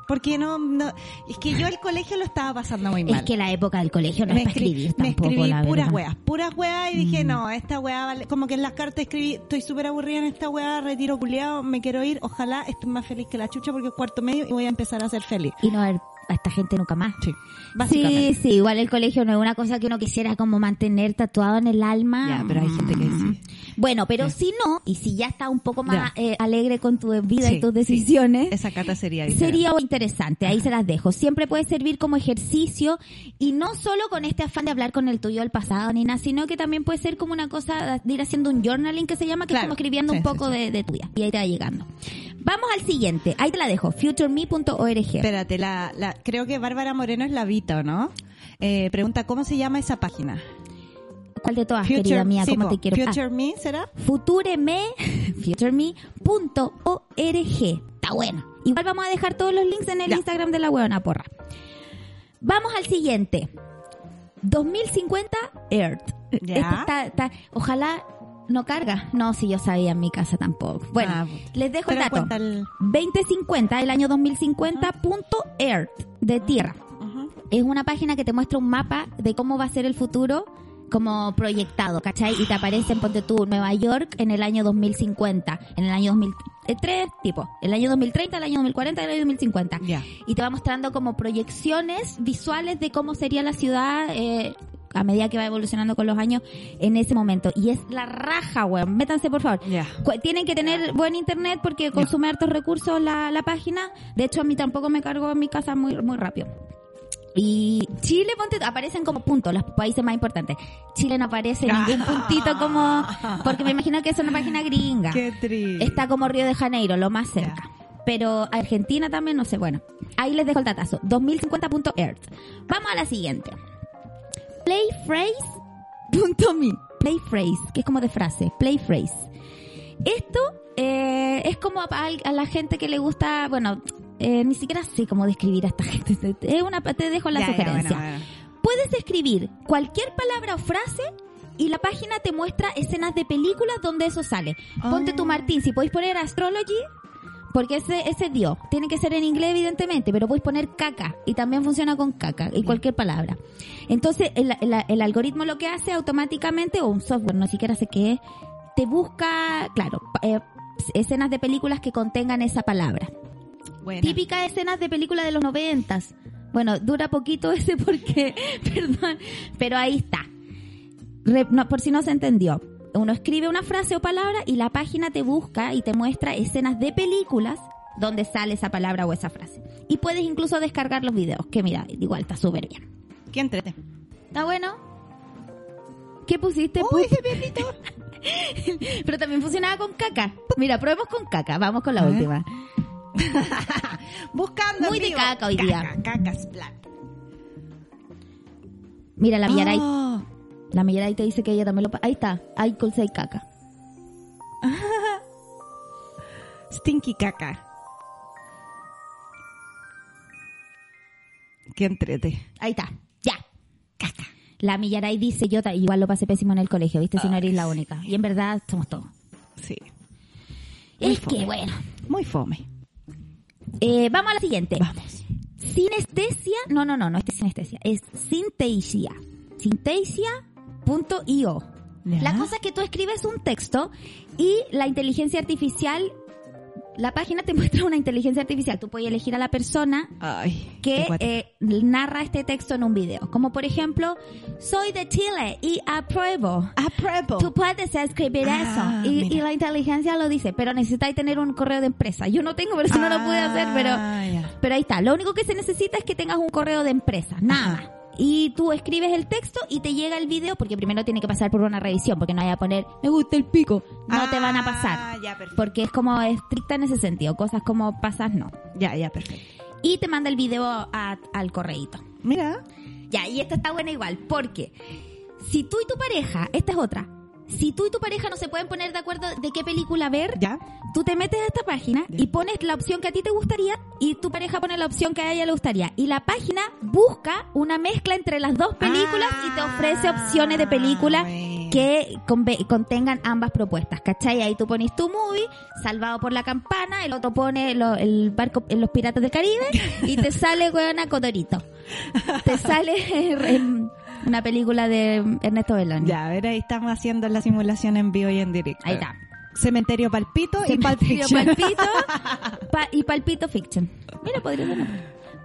Porque no, no, es que yo el colegio lo estaba pasando muy mal. Es que la época del colegio no me es para escri- escribir me tampoco, escribí la puras weas, puras weas y dije, Mm. no, esta wea vale, como que en las cartas escribí, estoy súper aburrida en esta wea, retiro culiado, me quiero ir, ojalá estoy más feliz que la chucha porque es cuarto medio y voy a empezar a ser feliz. Y no ver a esta gente nunca más. Sí, Sí, básicamente. sí, igual el colegio no es una cosa que uno quisiera como mantener tatuado en el alma. Ya, pero hay gente que sí. Bueno, pero si no, y si ya está un poco más eh, alegre con tu vida Sí, y tus sí. decisiones, Esa carta sería diferente. sería interesante. Ahí se las dejo. Siempre puede servir como ejercicio y no solo con este afán de hablar con el tuyo del pasado, Nina, sino que también puede ser como una cosa de ir haciendo un journaling que se llama, que Claro. como escribiendo un poco. De, de tuya. Y ahí te va llegando. Vamos al siguiente. Ahí te la dejo. futureme.org. Espérate, la, la, creo que Bárbara Moreno es la Vita, ¿o no? Eh, pregunta, ¿cómo se llama esa página? ¿Cuál de todas, querida mía? sí, ¿Cómo po, te quiero? Ah, Future Me, ¿será? futureme, futureme.org. Está bueno. Igual vamos a dejar todos los links en el Ya. Instagram de la huevona porra. Vamos al siguiente. 2050 Earth. Ya. Este está- está- ojalá no carga. No, si yo sabía en mi casa tampoco. Bueno, Ah, les dejo el dato. el- 2050, el año 2050, punto Earth, de tierra. Ujú. Es una página que te muestra un mapa de cómo va a ser el futuro como proyectado, ¿cachai? Y te aparece, ponte tú, Nueva York en el año 2050, en el año 2003, tipo, el año 2030, el año 2040, el año 2050. Ya. Y te va mostrando como proyecciones visuales de cómo sería la ciudad eh, a medida que va evolucionando con los años en ese momento. Y es la raja, weón. Métanse, por favor. Tienen que tener buen internet porque consume hartos recursos la, la página. De hecho, a mí tampoco me cargo en mi casa muy, muy rápido. Y Chile, ponte, aparecen como puntos, los países más importantes. Chile no aparece ningún puntito como, porque me imagino que es una página gringa. Qué triste. Está como Río de Janeiro, lo más cerca. Pero Argentina también, no sé, bueno. Ahí les dejo el datazo. 2050.earth. Vamos a la siguiente. Playphrase.me. Playphrase, que es como de frase. Playphrase. Esto eh, es como a, a la gente que le gusta, bueno, eh, ni siquiera sé cómo describir a esta gente. Es una, te dejo la Ya, ya, sugerencia. bueno, bueno. Puedes escribir cualquier palabra o frase y la página te muestra escenas de películas donde eso sale. Ponte tu Oh. Martín, si podéis poner astrology, porque ese, ese es Dios. Tiene que ser en inglés, evidentemente, pero podéis poner caca y también funciona con caca y cualquier palabra. Entonces, el, el- el algoritmo lo que hace automáticamente, o un software, no siquiera sé qué es, te busca, claro, eh, escenas de películas que contengan esa palabra. Buena. Típicas escenas de películas de los noventas. Bueno, dura poquito ese porque, perdón, pero ahí está. Re- no, por si no se entendió. Uno escribe una frase o palabra y la página te busca y te muestra escenas de películas donde sale esa palabra o esa frase. Y puedes incluso descargar los videos, que mira, igual está súper bien. Qué entrete. ¿Está bueno? ¿Qué pusiste? Uy, Pup? Pero también funcionaba con caca. Mira, probemos con caca. Vamos con la última. Buscando Muy en de caca hoy día. Caca, caca, splat. Mira, la Millaray Oh, La Millaray te dice que ella también lo... Ahí está, hay colza y caca. stinky caca. Qué entrete. Ahí está. Caca. La Millaray dice, yo igual lo pasé pésimo en el colegio, ¿viste? Si no eres la única. Y en verdad somos todos. Sí. Muy Es fome. que bueno. Muy fome. Eh, vamos a la siguiente. Vamos. Sinestesia, no, no, no, no es sinestesia, es sintesia. Sintesia.io. Ya. La cosa es que tú escribes un texto y la inteligencia artificial la página te muestra una inteligencia artificial. Tú puedes elegir a la persona Ay, que eh, narra este texto en un video. Como por ejemplo, soy de Chile y apruebo. Apruebo. Tú puedes escribir Ah, eso y, la inteligencia lo dice, pero necesitáis tener un correo de empresa. Yo no tengo, por eso no lo pude hacer, pero, Ah, ya. pero ahí está. Lo único que se necesita es que tengas un correo de empresa, nada. Ajá. Y tú escribes el texto y te llega el video, porque primero tiene que pasar por una revisión, porque no vaya a poner, me gusta el pico. No te van a pasar. Ah, ya, perfecto. Porque es como estricta en ese sentido. Cosas como pasas, no. Ya, ya, perfecto. Y te manda el video a- al correíto. Mira. Ya, y esta está buena igual, porque si tú y tu pareja, esta es otra, si tú y tu pareja no se pueden poner de acuerdo de qué película ver, Ya. tú te metes a esta página Ya. y pones la opción que a ti te gustaría y tu pareja pone la opción que a ella le gustaría. Y la página busca una mezcla entre las dos películas y te ofrece opciones de películas Ah, bueno. que contengan ambas propuestas, ¿cachai? Ahí tú pones tu movie, Salvado por la Campana, el otro pone lo- el barco en los Piratas del Caribe y te sale, weona, Cotorito. Te sale una película de Ernesto Belloni. Ya, a ver, ahí estamos haciendo la simulación en vivo y en directo. Ahí está. Cementerio Palpito y Palpito. Palpito pa- y Palpito Fiction. Mira, podría ser.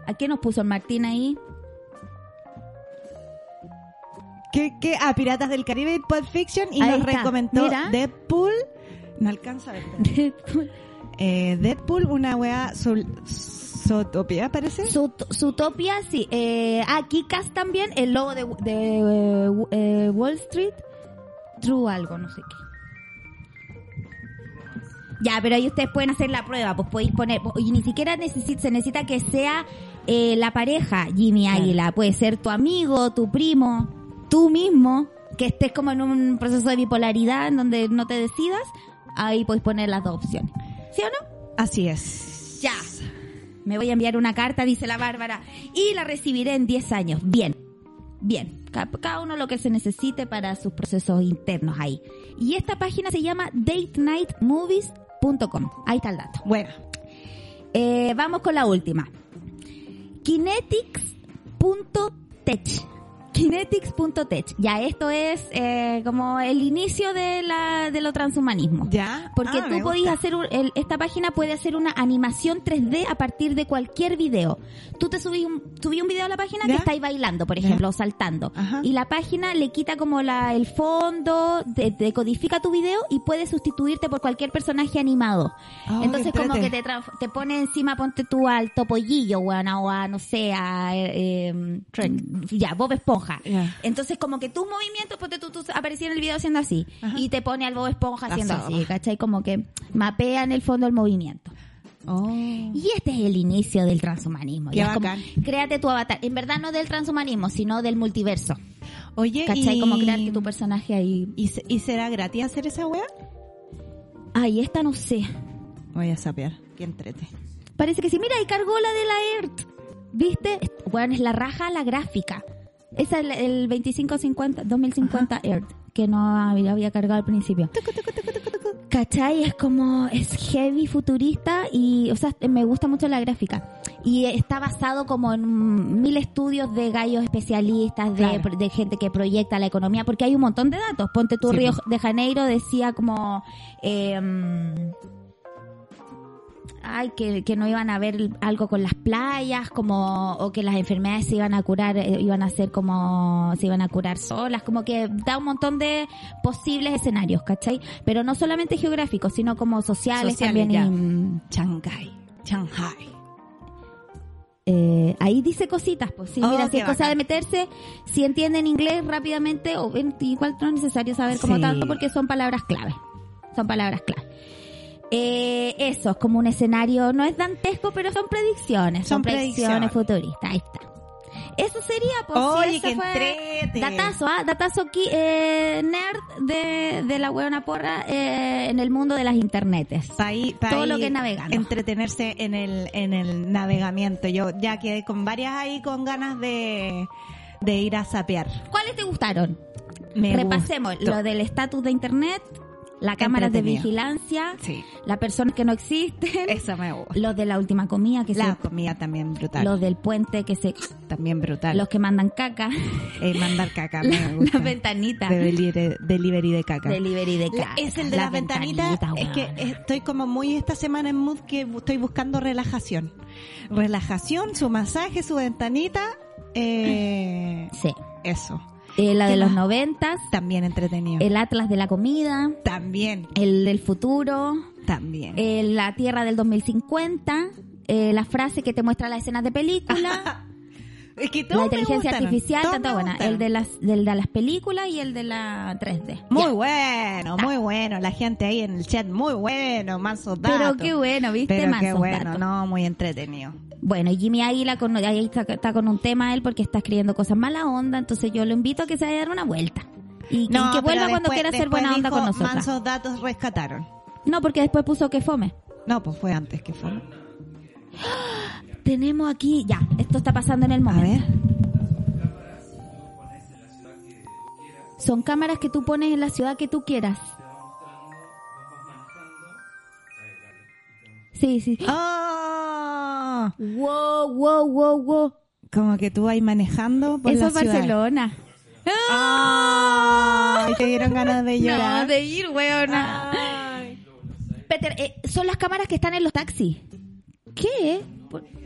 ¿A qué nos puso el Martín ahí? ¿Qué, qué? Ah, Piratas del Caribe y Pulp Fiction y Ahí nos está. recomendó Mira. Deadpool. No alcanza a ver. espera. Eh, Deadpool, una weá Zootopia, parece. Su, Zootopia, sí. Eh, ah, Kikas también, el logo de, de eh, eh, Wall Street. True algo, no sé qué. Ya, pero ahí ustedes pueden hacer la prueba, pues podéis poner, y ni siquiera se necesita que sea eh, la pareja, Jimmy. Águila, puede ser tu amigo, tu primo, tú mismo, que estés como en un proceso de bipolaridad en donde no te decidas, ahí podéis poner las dos opciones. ¿Sí o no? Así es. Ya. Me voy a enviar una carta, dice la Bárbara, y la recibiré en 10 años. Bien. Bien. Ca- Cada uno lo que se necesite para sus procesos internos ahí. Y esta página se llama datenightmovies.com. Ahí está el dato. Bueno, Eh, vamos con la última. Kinetics.tech. Kinetics.tech. Ya, esto es eh, como el inicio de, la, de lo transhumanismo. ya. Porque Ah, tú podías hacer, un- el- esta página puede hacer una animación 3D a partir de cualquier video. Tú te subís un, subí un video a la página ¿Ya? que estáis bailando, por ejemplo, o saltando. Ajá. Y la página le quita como la, el fondo, te, te codifica tu video y puede sustituirte por cualquier personaje animado. Oh, Entonces como que te, te pone encima, ponte tú al topollillo, weón, o a, no sé, a, eh, eh, ya, Bob Esponja. Entonces como que tus movimientos, ponte tú, tú aparecías en el video haciendo así. Ajá. Y te pone al Bob Esponja haciendo así, ¿cachai? Como que mapea en el fondo el movimiento. Oh. Y este es el inicio del transhumanismo. Ya como, créate tu avatar. En verdad no del transhumanismo, sino del multiverso. Oye, ¿Cachai? y... Como crearte tu personaje ahí. ¿Y, se- ¿Y será gratis hacer esa weá? Ay, esta no sé. Voy a sapear. Qué entrete. Parece que sí. Mira, y cargó la de la ERT. ¿Viste? Bueno, es la raja la gráfica. Esa es el, el 2550, 2050 ERT, que no había, había cargado al principio. ¿Cachai? Es como, es heavy futurista y, o sea, me gusta mucho la gráfica. Y está basado como en mil estudios de gallos especialistas, de, Claro. de gente que proyecta la economía, porque hay un montón de datos. Ponte tu Sí, Río pues. de Janeiro decía como, eh, ay, que, que no iban a ver algo con las playas, como, o que las enfermedades se iban a curar, eh, iban a ser como, se iban a curar solas, como que da un montón de posibles escenarios, ¿cachai? Pero no solamente geográficos, sino como sociales, Sociales, también. y, Shanghai. Shanghai. eh, ahí dice cositas, pues sí, Oh, mira, si es cosa de meterse, si entienden inglés rápidamente, o igual no es necesario saber como Sí. tanto porque son palabras clave. Son palabras clave. Eh, eso, es como un escenario, no es dantesco, pero son predicciones, son, Son predicciones, predicciones. futuristas, ahí está. Eso sería, pues, Oye, fue entrete. datazo, ¿ah? Datazo aquí, eh, nerd de, de la hueona porra eh, en el mundo de las internetes. Pa' ahí- pa' Todo ahí lo que es navegando. Entretenerse en el, en el navegamiento. Yo ya quedé con varias ahí con ganas de, de ir a sapear. ¿Cuáles te gustaron? Me Repasemos gustó. lo del estatus de internet, Las cámaras de vigilancia, Sí. las personas que no existen, Eso me gusta. los de la última comida que La se, comida también brutal. los del puente que se, También brutal. los que mandan caca, Eh, mandar caca, me la, gusta. las ventanitas, De delivery, delivery de caca. delivery de La- caca. es el de las, ventanitas. es que estoy como muy esta semana en mood que estoy buscando relajación. Relajación, su masaje, su ventanita. Eh, Sí. eso. Eh, la ¿Qué de los más? noventas, También entretenido. el atlas de la comida, También, el del futuro, también. eh, la tierra del 2050, eh, la frase que te muestra las escenas de película, es que la me inteligencia gustaron, artificial, tanto me buena, el de las del de las películas y el de la 3D. Muy Ya. bueno, muy bueno. La gente ahí en el chat, muy bueno. Manso datos. Pero qué bueno, ¿viste? Pero qué Mansos bueno, datos. no, muy entretenido. Bueno, y Jimmy Águila con, ahí está, está con un tema él porque está escribiendo cosas mala onda, entonces yo lo invito a que se vaya a dar una vuelta. Y, que vuelva cuando quiera hacer buena onda dijo, con nosotros. Mansos datos rescataron. No, porque después puso que fome. No, pues fue antes que fue. Tenemos aquí, ya, esto está pasando en el A momento. ver. Son cámaras que tú pones en la ciudad que tú quieras. Sí, sí. ¡Oh! Wow, wow, wow, wow. Como que tú vas manejando por Eso la es ciudad. Barcelona. ¡Ay! Te dieron ganas de llorar. No, de ir, weona. Ay. Peter, eh, son las cámaras que están en los taxis. ¿Qué?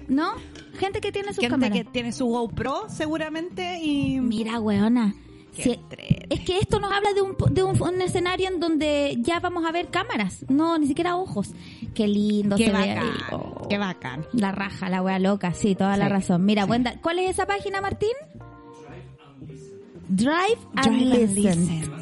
¿No? Gente que tiene sus Gente cámaras. que tiene su GoPro seguramente y... Mira, weona. Es que esto nos habla de, un, de un, un escenario en donde ya vamos a ver cámaras. No, ni siquiera ojos. Qué lindo Qué se ve bacán. ahí. Oh. Qué bacán. La raja, la wea loca, sí, toda la razón. Mira, sí. ¿cuál es esa página, Martín? Drive and, Drive and listen. listen.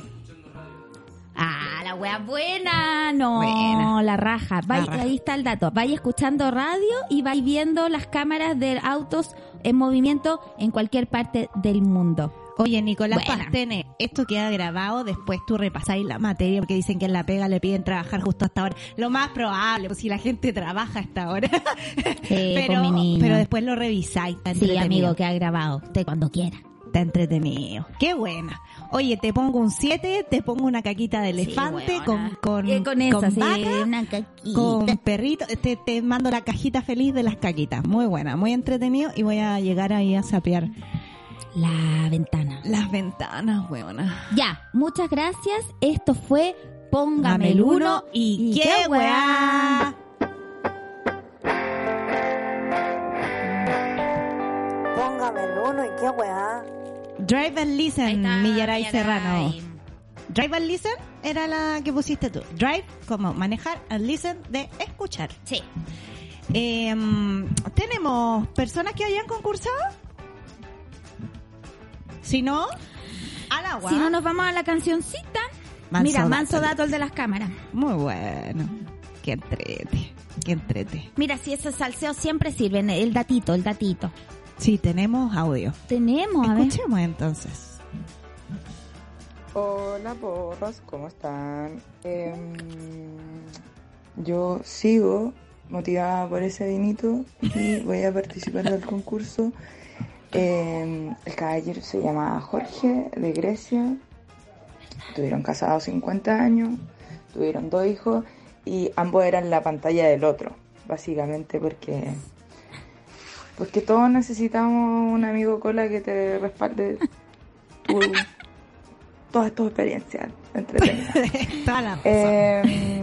Ah, la wea buena. No, Buena. la raja. Vai- La raja. Ahí está el dato. Vaya escuchando radio y vais viendo las cámaras de autos en movimiento en cualquier parte del mundo. Oye, Nicolás. Pastene, esto queda grabado, después tú repasáis la materia porque dicen que en la pega le piden trabajar justo hasta ahora. Lo más probable, pues si la gente trabaja hasta ahora. pero, mi niño. pero después lo revisáis. Sí, amigo, que ha grabado. Usted cuando quiera. Está entretenido. Qué buena. Oye, te pongo un 7, te pongo una caquita de elefante Sí, con, con, Eh, con esa, sí, vaca, una caquita. con perrito. Te, te mando la cajita feliz de las caquitas. Muy buena, muy entretenido y voy a llegar ahí a sapear La ventana. las ventanas, weona. Ya, muchas gracias. Esto fue Póngame el uno uno y, qué weá. Póngame el uno y qué weá. Drive and Listen, está, Millaray Millaray. Serrano. Drive and Listen era la que pusiste tú. Drive como manejar and listen de escuchar. Sí. Eh, ¿Tenemos personas que hayan concursado? Si no, al agua. Si no, nos vamos a la cancioncita. Manso Mira, dato. manso dato el de las cámaras. Muy bueno. Qué entrete. Qué entrete. Mira, si esos salseos siempre sirven. El datito, el datito. Sí, tenemos audio. Tenemos, a ver. Escuchemos entonces. Hola porras, ¿cómo están? Em, yo sigo motivada por ese vinito y voy a participar del concurso. Em, el caballero se llama Jorge, de Grecia. Tuvieron casados 50 años, tuvieron dos hijos y ambos eran la pantalla del otro, básicamente porque porque todos necesitamos un amigo cola que te respalde tu, todas tus experiencias entretenidas. Eh,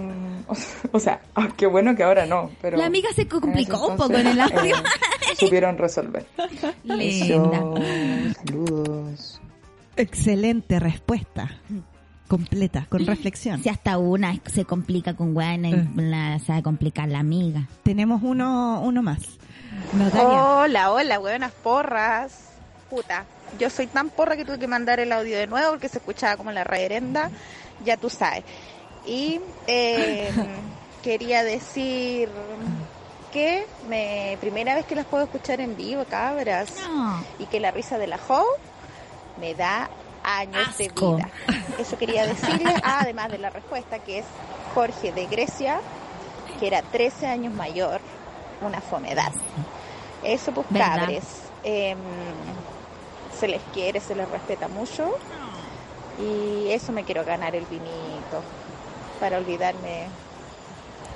o, sea, ah, qué bueno que ahora no, pero La amiga se complicó un poco en el audio. eh, supieron resolver. Linda. Saludos. Excelente respuesta. Completa, con reflexión. Si hasta una se complica con en Eh. la, se va a complicar la amiga. Tenemos uno, uno más. Natalia. Hola, hola, buenas porras. Puta, yo soy tan porra que tuve que mandar el audio de nuevo porque se escuchaba como la reverenda, ya tú sabes. Y eh, quería decir que me primera vez que las puedo escuchar en vivo, cabras, No. y que la risa de la Joe me da años de vida. Eso quería decirles, además de la respuesta, que es Jorge de Grecia, que era 13 años mayor, una fomedad. Eso pues ¿Verdad? cabres, em, se les quiere, se les respeta mucho y eso me quiero ganar el vinito para olvidarme,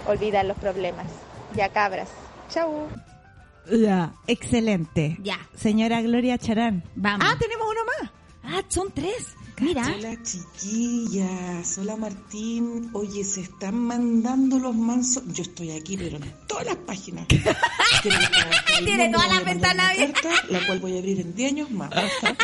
olvidar los problemas. Ya cabras. Chau. Ya, excelente. Ya. Señora Gloria Charán. Vamos. Ah, tenemos uno más. Ah, son tres. Mira. Hola chiquillas, hola Martín. Oye, se están mandando los mansos. Yo estoy aquí, pero en todas las páginas. Tiene todas las ventanas carta, la cual voy a abrir en 10 años más.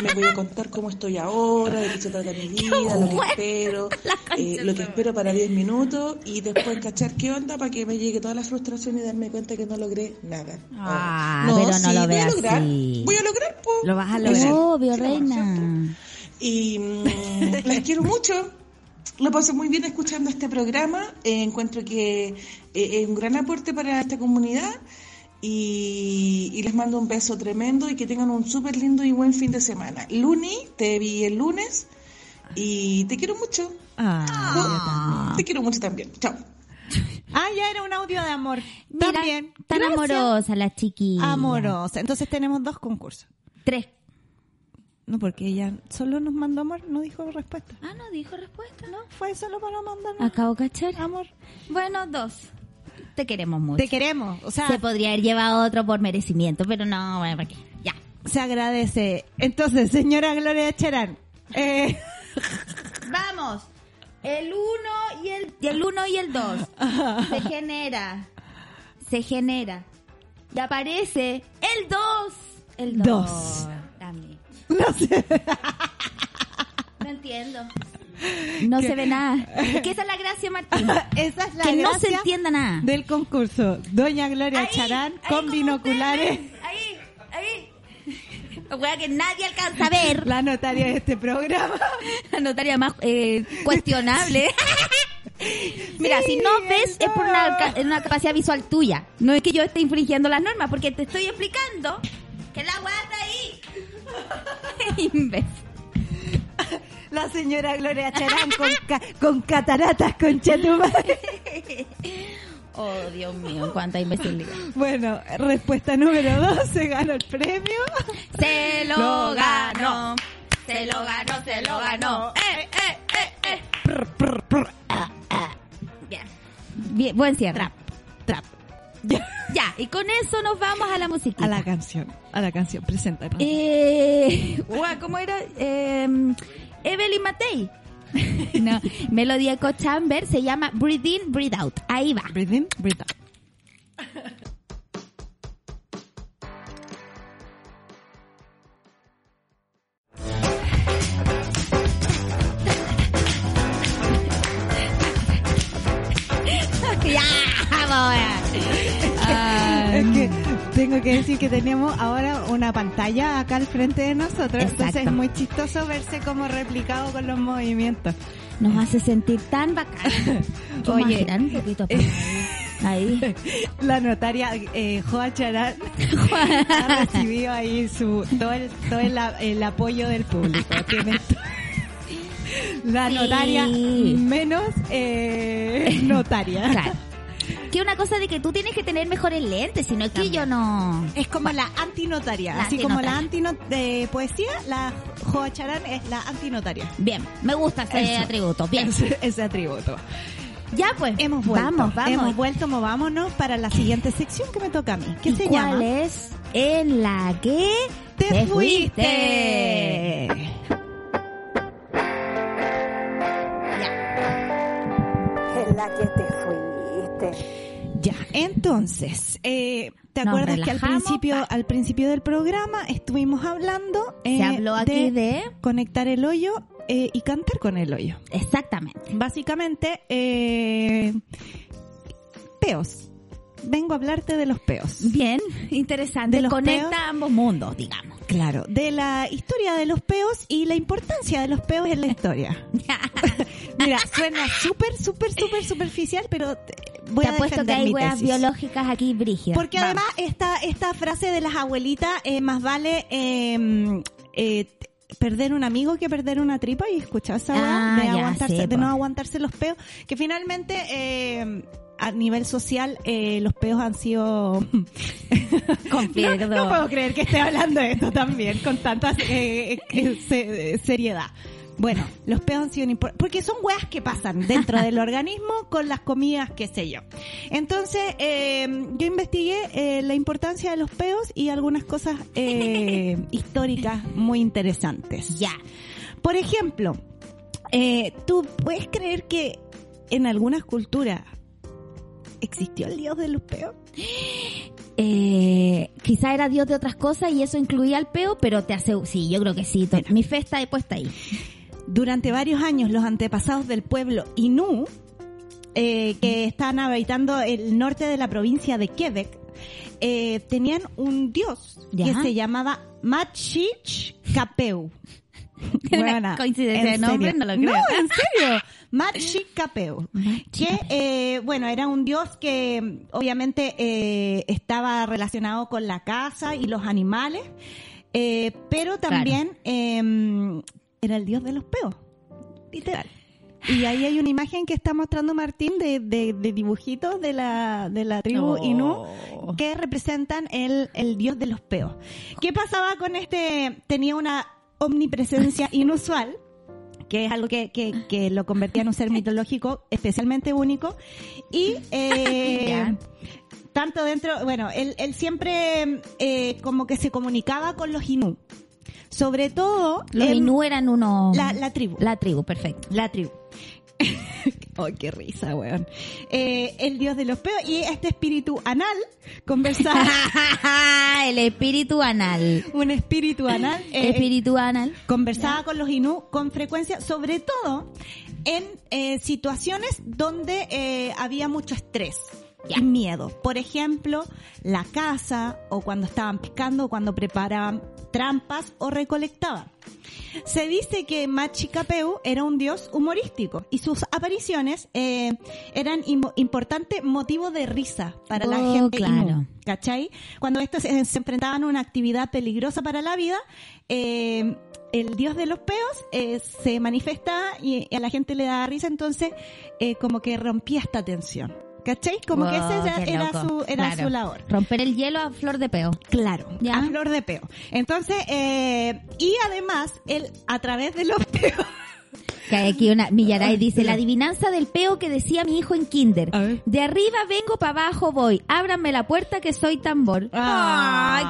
Les voy a contar cómo estoy ahora, de qué se trata mi vida, lo que espero, eh, lo que espero para 10 minutos y después cachar qué onda para que me llegue toda la frustración y darme cuenta que no logré nada. Ah, Oh, pero no sí, lo voy a veas lograr. así. Voy a lograr, pues. Lo vas a lograr. Obvio, sí, lo reina. Y mm, las quiero mucho. Lo paso muy bien escuchando este programa. Eh, encuentro que eh, es un gran aporte para esta comunidad. Y, y les mando un beso tremendo y que tengan un súper lindo y buen fin de semana. Luni, te vi el lunes y te quiero mucho. Ah, Te quiero mucho también. Chao. Ah, ya era un audio de amor. Mira, También. tan Gracias. amorosa la chiquilla. Amorosa. Entonces tenemos dos concursos. Tres. No, porque ella solo nos mandó amor, no dijo respuesta. Ah, no dijo respuesta. No, fue solo para mandarnos Acabo de cachar. amor. Bueno, dos. Te queremos mucho. Te queremos. O sea, Se podría haber llevado otro por merecimiento, pero no, bueno, ¿para qué? Ya. se agradece. Entonces, señora Gloria Cherán, eh, Vamos. El uno y el, y el uno y el dos. Se genera. Se genera. Y aparece el dos. El dos. Dos. No sé. No entiendo. No se ve nada. Es que esa es la gracia, Martín. Esa es la que no se entienda nada. del concurso. Doña Gloria Ahí, Charán ahí con binoculares. ustedes. Ahí, ahí. Wea que nadie alcanza a ver. La notaria de este programa. La notaria más eh, cuestionable. Mira, si no ves es por una, ca- una capacidad visual tuya. No es que yo esté infringiendo las normas, porque te estoy explicando que la weá. Imbécil. La señora Gloria Charán con, ca- con cataratas, con chatumare. Oh, Dios mío, cuánta imbecilidad. Bueno, respuesta número dos, se ganó el premio. Se lo, Lo ganó. Se lo ganó, se lo ganó. Eh, eh, eh, eh. Bien. Bien, buen cierre. Trap, trap. Ya. Ya, y con eso nos vamos a la música. A la canción, a la canción, preséntanos. Eh, ¿Cómo era? Eh, Evelyn Matei. no, Melody Echo Chamber se llama Breathe In, Breathe Out. Ahí va. Breathe in, breathe out. vamos. Ah, Es que tengo que decir que tenemos ahora una pantalla acá al frente de nosotros, entonces es muy chistoso verse como replicado con los movimientos. nos hace sentir tan bacán. Oye. Un poquito para ahí. Ahí. La notaria eh, Joa Charán ha recibido ahí su todo el, todo el, el apoyo del público. Tiene la Sí. notaria menos eh, notaria. Claro. Que una cosa de que tú tienes que tener mejores lentes, sino que yo no. Es como la antinotaria. La Así como la antinotaria. antino de poesía, la Joa Charán es la antinotaria. Bien, me gusta ese Eso. atributo. Bien. Ese, ese atributo. Ya pues. Hemos vuelto. Vamos, vamos. Hemos vuelto, movámonos para la siguiente sección que me toca a mí. ¿Qué ¿Y se cuál llama? es? En la que Te, fuiste. En la que te fuiste. Ya, entonces, eh, ¿te Nos acuerdas que al principio, pa. al principio del programa estuvimos hablando eh, Se habló aquí de... conectar el hoyo eh, y cantar con el hoyo? Exactamente. Básicamente, eh, peos. Vengo a hablarte de los peos. Bien, interesante. De los Conecta peos. ambos mundos, digamos. Claro, de la historia de los peos y la importancia de los peos en la historia. Mira, suena súper, súper, súper superficial, pero voy Te a apuesto que hay tesis. biológicas aquí brígidas. Porque además esta, esta frase de las abuelitas, eh, más vale eh, eh, perder un amigo que perder una tripa y escuchar esa Ah, de, aguantarse, de no aguantarse los peos, que finalmente eh, a nivel social eh, los peos han sido... No, no puedo creer que esté hablando de esto también con tanta eh, eh, se- seriedad. Bueno, los peos han sido importantes, porque son weas que pasan dentro del organismo con las comidas, qué sé yo. Entonces, eh, yo investigué eh, la importancia de los peos y algunas cosas eh, históricas muy interesantes. Ya. Por ejemplo, eh, ¿tú puedes creer que en algunas culturas existió el dios de los peos? Eh, quizá era dios de otras cosas y eso incluía el peo, pero te hace, sí, yo creo que sí. Mi fe está puesta ahí. Durante varios años, los antepasados del pueblo Inú, eh, que están habitando el norte de la provincia de Quebec, eh, tenían un dios Ya. que se llamaba Machich Capeu. Buena, coincidencia de nombre, serio. no lo creo. en serio. Machich Capeu. Que, eh, bueno, era un dios que obviamente eh, estaba relacionado con la casa y los animales, eh, pero también eh, era el dios de los peos. Literal. Y ahí hay una imagen que está mostrando Martín de, de, de dibujitos de la, de la tribu Oh. Inú que representan el, el dios de los peos. ¿Qué pasaba con este? Tenía una omnipresencia inusual, que es algo que, que, que lo convertía en un ser mitológico especialmente único. Y eh, tanto dentro, bueno, él, él siempre eh, como que se comunicaba con los Inú. Sobre todo Los en Inú eran unos... la, la tribu. La tribu, perfecto. La tribu. Ay, qué risa, weón. Eh, el dios de los peos y este espíritu anal conversaba, el espíritu anal. un espíritu anal, eh, espíritu anal. conversaba con los Inú con frecuencia, sobre todo en eh, situaciones donde eh, había mucho estrés. Y miedo. Por ejemplo, la caza, o cuando estaban pescando, o cuando preparaban trampas o recolectaban. Se dice que Machicapeu era un dios humorístico y sus apariciones eh, eran im- importante motivo de risa para la Oh, gente claro. Inú, ¿cachai? Cuando estos se, se enfrentaban a una actividad peligrosa para la vida, eh, el dios de los peos eh, se manifestaba y, a la gente le daba risa, entonces eh, como que rompía esta tensión. ¿Cachai? Como que ese era, era su, era Claro. su labor. Romper el hielo a flor de peo. Claro, Ya. a flor de peo. Entonces, eh, y además, él a través de los peos, Que hay aquí una Millaray dice, la adivinanza del peo que decía mi hijo en kinder. De arriba vengo, para abajo voy. Ábranme la puerta que soy tambor. ¡Ay,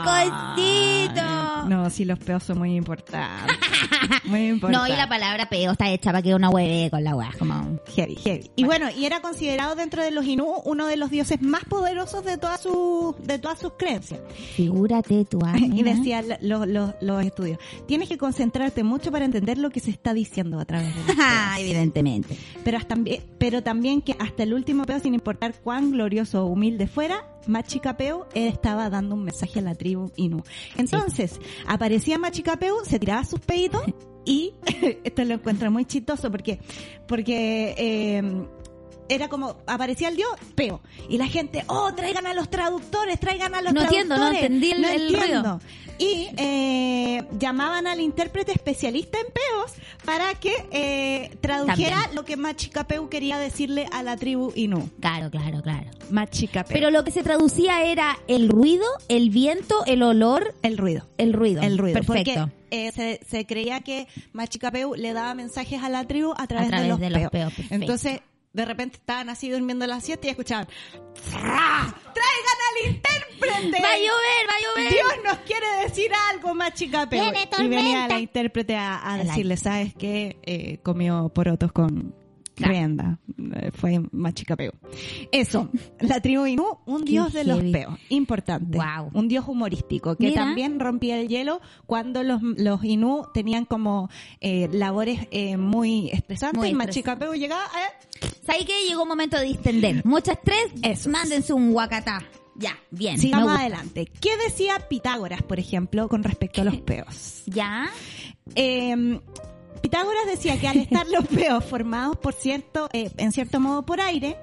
cosito! No, sí, los peos son muy importantes. Muy importantes. No, y la palabra peo está hecha para que una hueve con la weá, como... Heavy, heavy. Y bueno, y era considerado dentro de los Inú uno de los dioses más poderosos de todas sus, de todas sus creencias. Figúrate tu Y ánima. decían los, los, los estudios, tienes que concentrarte mucho para entender lo que se está diciendo a través de Ah. evidentemente. pero, hasta, pero también que hasta el último peo, sin importar cuán glorioso o humilde fuera, Machicapeu estaba dando un mensaje a la tribu Inú. Entonces, aparecía Machicapeu, se tiraba sus peitos y esto lo encuentro muy chistoso porque, porque eh, era como, aparecía el dios, peo. Y la gente, oh, traigan a los traductores, traigan a los No entiendo, no traductores. entendí el- No el entiendo. ruido. Y eh, llamaban al intérprete especialista en peos para que eh, tradujera También. lo que Machicapeu quería decirle a la tribu Inú. Claro, claro, claro. Machicapeu. Pero lo que se traducía era el ruido, el viento, el olor, el ruido. el ruido. El ruido. Perfecto. Porque eh, se, se creía que Machicapeu le daba mensajes a la tribu a través, través de los de los peos. peos, perfecto. Entonces, de repente estaban así durmiendo la siesta y escuchaban ¡Tra! ¡Traigan al intérprete! Va a llover, va a llover. Dios nos quiere decir algo, Machicapeu. Viene Y venía la intérprete a, a decirle, ¿sabes qué? Eh, comió porotos con Claro. Eh, Fue Machicapeu. Eso, la tribu Inú, un Qué dios de los peos. Importante. Wow. Un dios humorístico que Mira. también rompía el hielo cuando los, los Inú tenían como eh, labores eh, muy estresantes Muy y estresantes. Machicapeu llegaba eh, ¿Sabes qué? Llegó un momento de distender. Mucho estrés, Eso. mándense un guacatá. Ya, bien. Sigamos me gusta. adelante. ¿Qué decía Pitágoras, por ejemplo, con respecto a los peos? Ya. Eh, Pitágoras decía que al estar los peos formados por cierto, eh, en cierto modo por aire,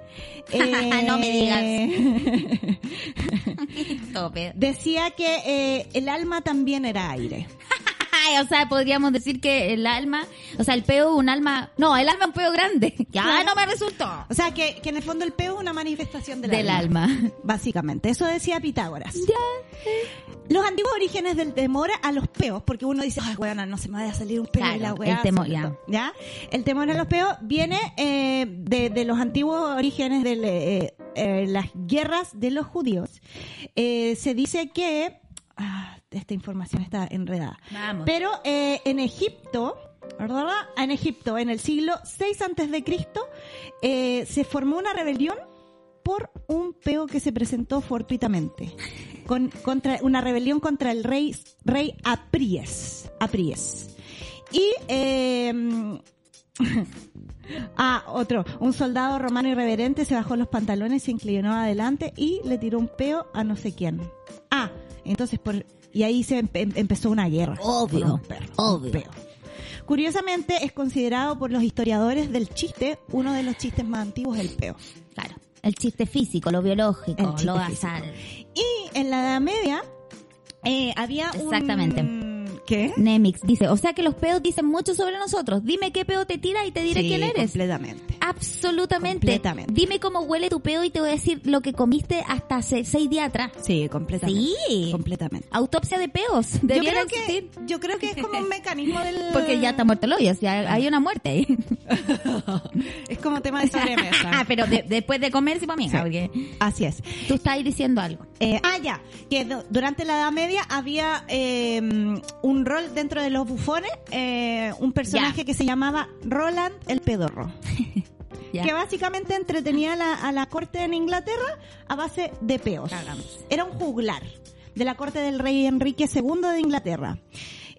eh, No me Tope. decía que eh, el alma también era aire. O sea, podríamos decir que el alma, o sea, el peo es un alma, no, el alma es un peo grande. Ya Claro. no me resultó. O sea, que, que en el fondo el peo es una manifestación del, Del alma. Básicamente, eso decía Pitágoras. Los antiguos orígenes del temor a los peos, porque uno dice, ay, weona, no se me vaya a salir un peo y Claro, la weá. el temor, ya. ¿Ya? El temor a los peos viene eh, de, de los antiguos orígenes de eh, eh, las guerras de los judíos. Se dice que... ah, esta información está enredada. Vamos. Pero eh, en Egipto, ¿verdad? En Egipto, en el siglo 6 antes de Cristo, eh, se formó una rebelión por un peo que se presentó fortuitamente. Con, contra, una rebelión contra el rey, rey Apries. Apries. Y, eh, ah, otro. Un soldado romano irreverente se bajó los pantalones, se inclinó adelante y le tiró un peo a no sé quién. Ah, entonces por, y ahí se empe- empezó una guerra. Obvio, un obvio. un. Curiosamente es considerado por los historiadores del chiste uno de los chistes más antiguos el peo. Claro. El chiste físico, lo biológico, lo basal. Y en la Edad Media eh, había un... Exactamente. ¿Qué? Nemix dice, o sea que los peos dicen mucho sobre nosotros. Dime qué peo te tira y te diré Sí, quién eres. completamente. Absolutamente. Completamente. Dime cómo huele tu peo y te voy a decir lo que comiste hasta hace seis días atrás. Sí, completamente. Sí. Completamente. Autopsia de peos. Yo creo, que, yo creo que es como un mecanismo del... Porque ya está muerto el hoyo, sea, hay una muerte ahí. Es como tema de sobremesa. Ah, Pero de- después de comer, sí, para mí, Sí. porque Así es. tú estás diciendo algo. Eh, ah, ya, que du- durante la Edad Media había eh, un rol dentro de los bufones, eh, un personaje Ya. que se llamaba Roland el Pedorro, Que básicamente entretenía a la, a la corte en Inglaterra a base de peos. Cagamos. Era un juglar de la corte del rey Enrique II de Inglaterra.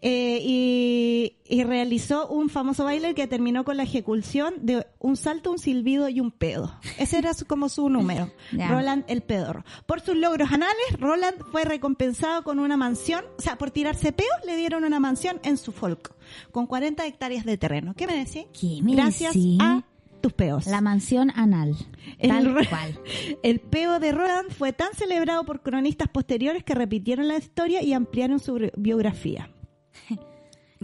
Eh, y, y realizó un famoso baile que terminó con la ejecución de un salto, un silbido y un pedo. Ese era su- como su número. Roland el pedorro. Por sus logros anales, Roland fue recompensado con una mansión, o sea, por tirarse peos le dieron una mansión en Suffolk, con 40 hectáreas de terreno. ¿Qué me decís? ¿Qué me Gracias a tus peos. La mansión anal. El Tal cual. El peo de Roland fue tan celebrado por cronistas posteriores que repitieron la historia y ampliaron su bi- biografía.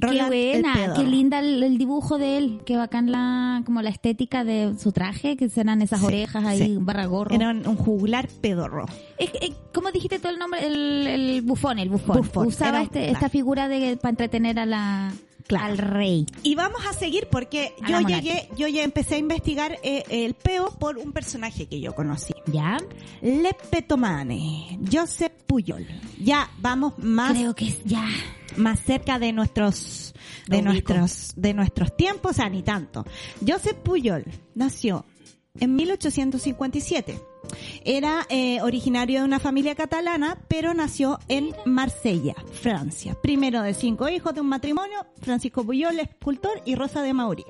Roland qué buena, qué linda el, el dibujo de él, qué bacán la, como la estética de su traje, que serán esas Sí, orejas ahí, sí. barra gorro. Era un, un juglar pedorro. Es eh, ¿Cómo dijiste tú el nombre? El, el bufón, el bufón. Bufón, Usaba este, esta figura de para entretener a la, Claro. al rey. Y vamos a seguir porque A yo llegué, yo ya empecé a investigar eh, el peo por un personaje que yo conocí. ¿Ya? Le Petomane, Joseph Puyol. Ya vamos más Creo que es ya. más cerca de nuestros de ubico. nuestros de nuestros tiempos, o sea, ni tanto. Josep Pujol nació en 1857. Era eh, originario de una familia catalana, pero nació en Marsella, Francia. Primero de cinco hijos de un matrimonio, Francisco Pujol, escultor, y Rosa de Mauri.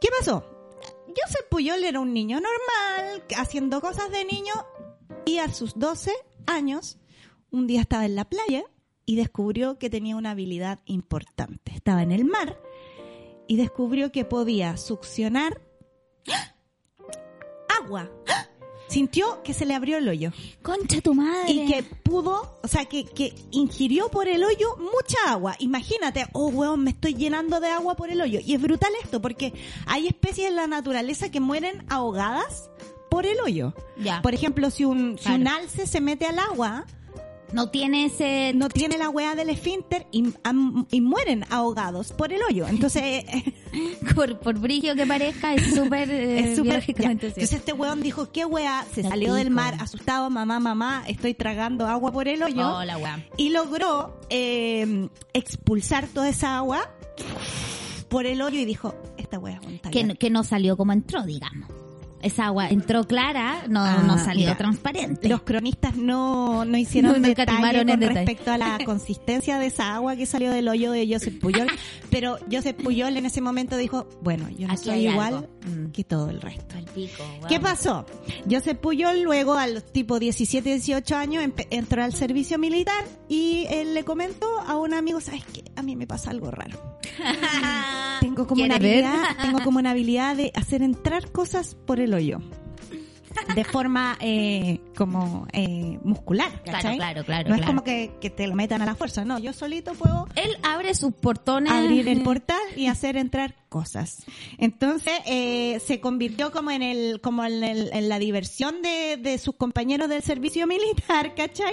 ¿Qué pasó? Josep Pujol era un niño normal, haciendo cosas de niño, y a sus 12 años, un día estaba en la playa y descubrió que tenía una habilidad importante. Estaba en el mar y descubrió que podía succionar agua. Sintió que se le abrió el hoyo Concha tu madre. y que pudo, o sea, que, que ingirió por el hoyo mucha agua. Imagínate, oh, weón, me estoy llenando de agua por el hoyo. Y es brutal esto, porque hay especies en la naturaleza que mueren ahogadas por el hoyo. Ya. Por ejemplo, si un, si Claro. un alce se mete al agua, no tiene ese... no tiene la weá del esfínter y, am- y mueren ahogados por el hoyo. Entonces, eh, Por, por brillo que parezca, es súper... eh, es súper... biológicamente cierto. Entonces este weón dijo, ¿qué weá? Se salió del mar asustado, mamá, mamá, estoy tragando agua por el hoyo. Oh, la weá. y logró eh, expulsar toda esa agua por el hoyo y dijo, esta wea es un Que, taller". no- que no salió como entró, digamos. Esa agua entró clara, no, Ah, no salió mira. transparente. Los cronistas no, no hicieron No, detalle con detalle. respecto a la consistencia de esa agua que salió del hoyo de Joseph Puyol, pero Joseph Puyol en ese momento dijo, bueno, yo no Aquí soy igual algo. Mm. que todo el resto. Pico. ¿Qué pasó? Joseph Puyol luego a los tipo 17, 18 años entró al servicio militar y él le comentó a un amigo, ¿sabes qué? A mí me pasa algo raro. Tengo como una habilidad, tengo como una habilidad de hacer entrar cosas por el hoyo. De forma eh, como eh, muscular, ¿cachai? Claro, claro, claro, No es como que, que te lo metan a la fuerza, no, yo solito puedo Él abre sus portones. abrir el portal y hacer entrar cosas. Entonces eh, se convirtió como en el como en, el- en la diversión de, de sus compañeros del servicio militar, ¿cachai?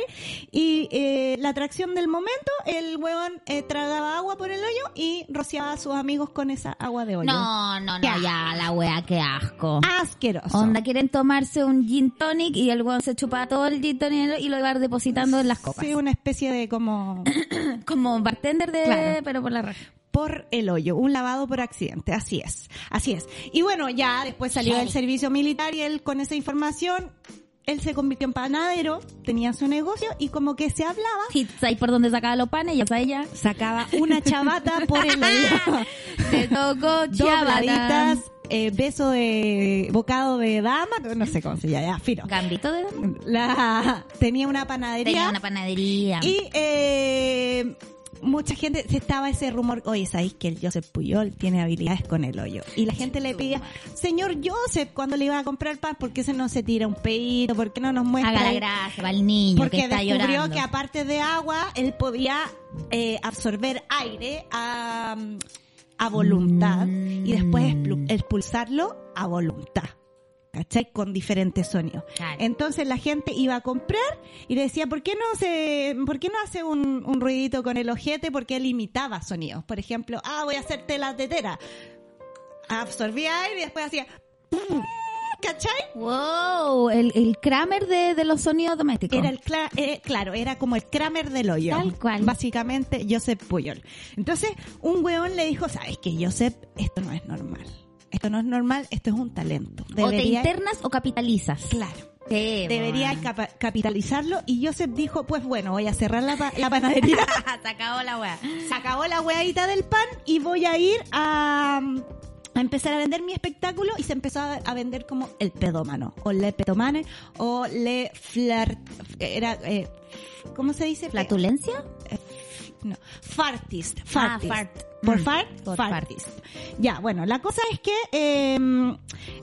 Y eh, la atracción del momento, el huevón eh, tragaba agua por el hoyo y rociaba a sus amigos con esa agua de hoyo. No, no, no, Ya. ya, la wea, qué asco. Asqueroso. Onda, quieren tomarse un gin tonic y el weón se chupa todo el gin tonic y lo va depositando en las copas. Sí, una especie de como Como bartender de, Claro. pero por la raja. por el hoyo, un lavado por accidente, así es, así es. Y bueno, ya después salió del servicio militar y él con esa información, él se convirtió en panadero, tenía su negocio y como que se hablaba, ahí por donde sacaba los panes, ya sabe ya. sacaba una chavata por el hoyo. Te tocó chavata. Dobladitas, eh, beso de bocado de dama, no sé cómo se llama, ya, fino. Gambito de La, tenía una panadería. Tenía una panadería. Y eh, mucha gente, se estaba ese rumor, oye, ¿sabéis que el Joseph Puyol tiene habilidades con el hoyo? Y la gente le pedía, señor Joseph, cuando le iba a comprar pan, ¿por qué se no se tira un pedito? ¿Por qué no nos muestra? Haga la gracia para el niño Porque que está descubrió llorando. que aparte de agua, él podía eh, absorber aire a, a voluntad Mm. y después explu- expulsarlo a voluntad. ¿Cachai? Con diferentes sonidos. Claro. Entonces la gente iba a comprar y le decía, ¿por qué no se, por qué no hace un, un ruidito con el ojete? Porque él imitaba sonidos. Por ejemplo, ah, voy a hacer telas de tela. Absorbía aire y después hacía, ¿cachai? Wow, el, el Kramer de, de los sonidos domésticos. Era el cla- eh, claro, era como el Kramer del hoyo. Tal cual. Básicamente, Joseph Puyol. Entonces, un weón le dijo, ¿sabes qué, Joseph? Esto no es normal. Esto no es normal, esto es un talento. o te internas o capitalizas. claro. Sí, Debería bueno. capitalizarlo y Joseph dijo, pues bueno, voy a cerrar la, pa- la panadería. Se acabó la wea. Se acabó la weadita del pan y voy a ir a, a empezar a vender mi espectáculo y se empezó a, a vender como el pedómano o le pedomane o le flirt era eh, ¿cómo se dice? ¿Flatulencia? no, fartist, Ah, fart. Por Mm, fart, por fartist. Ya, bueno, la cosa es que eh,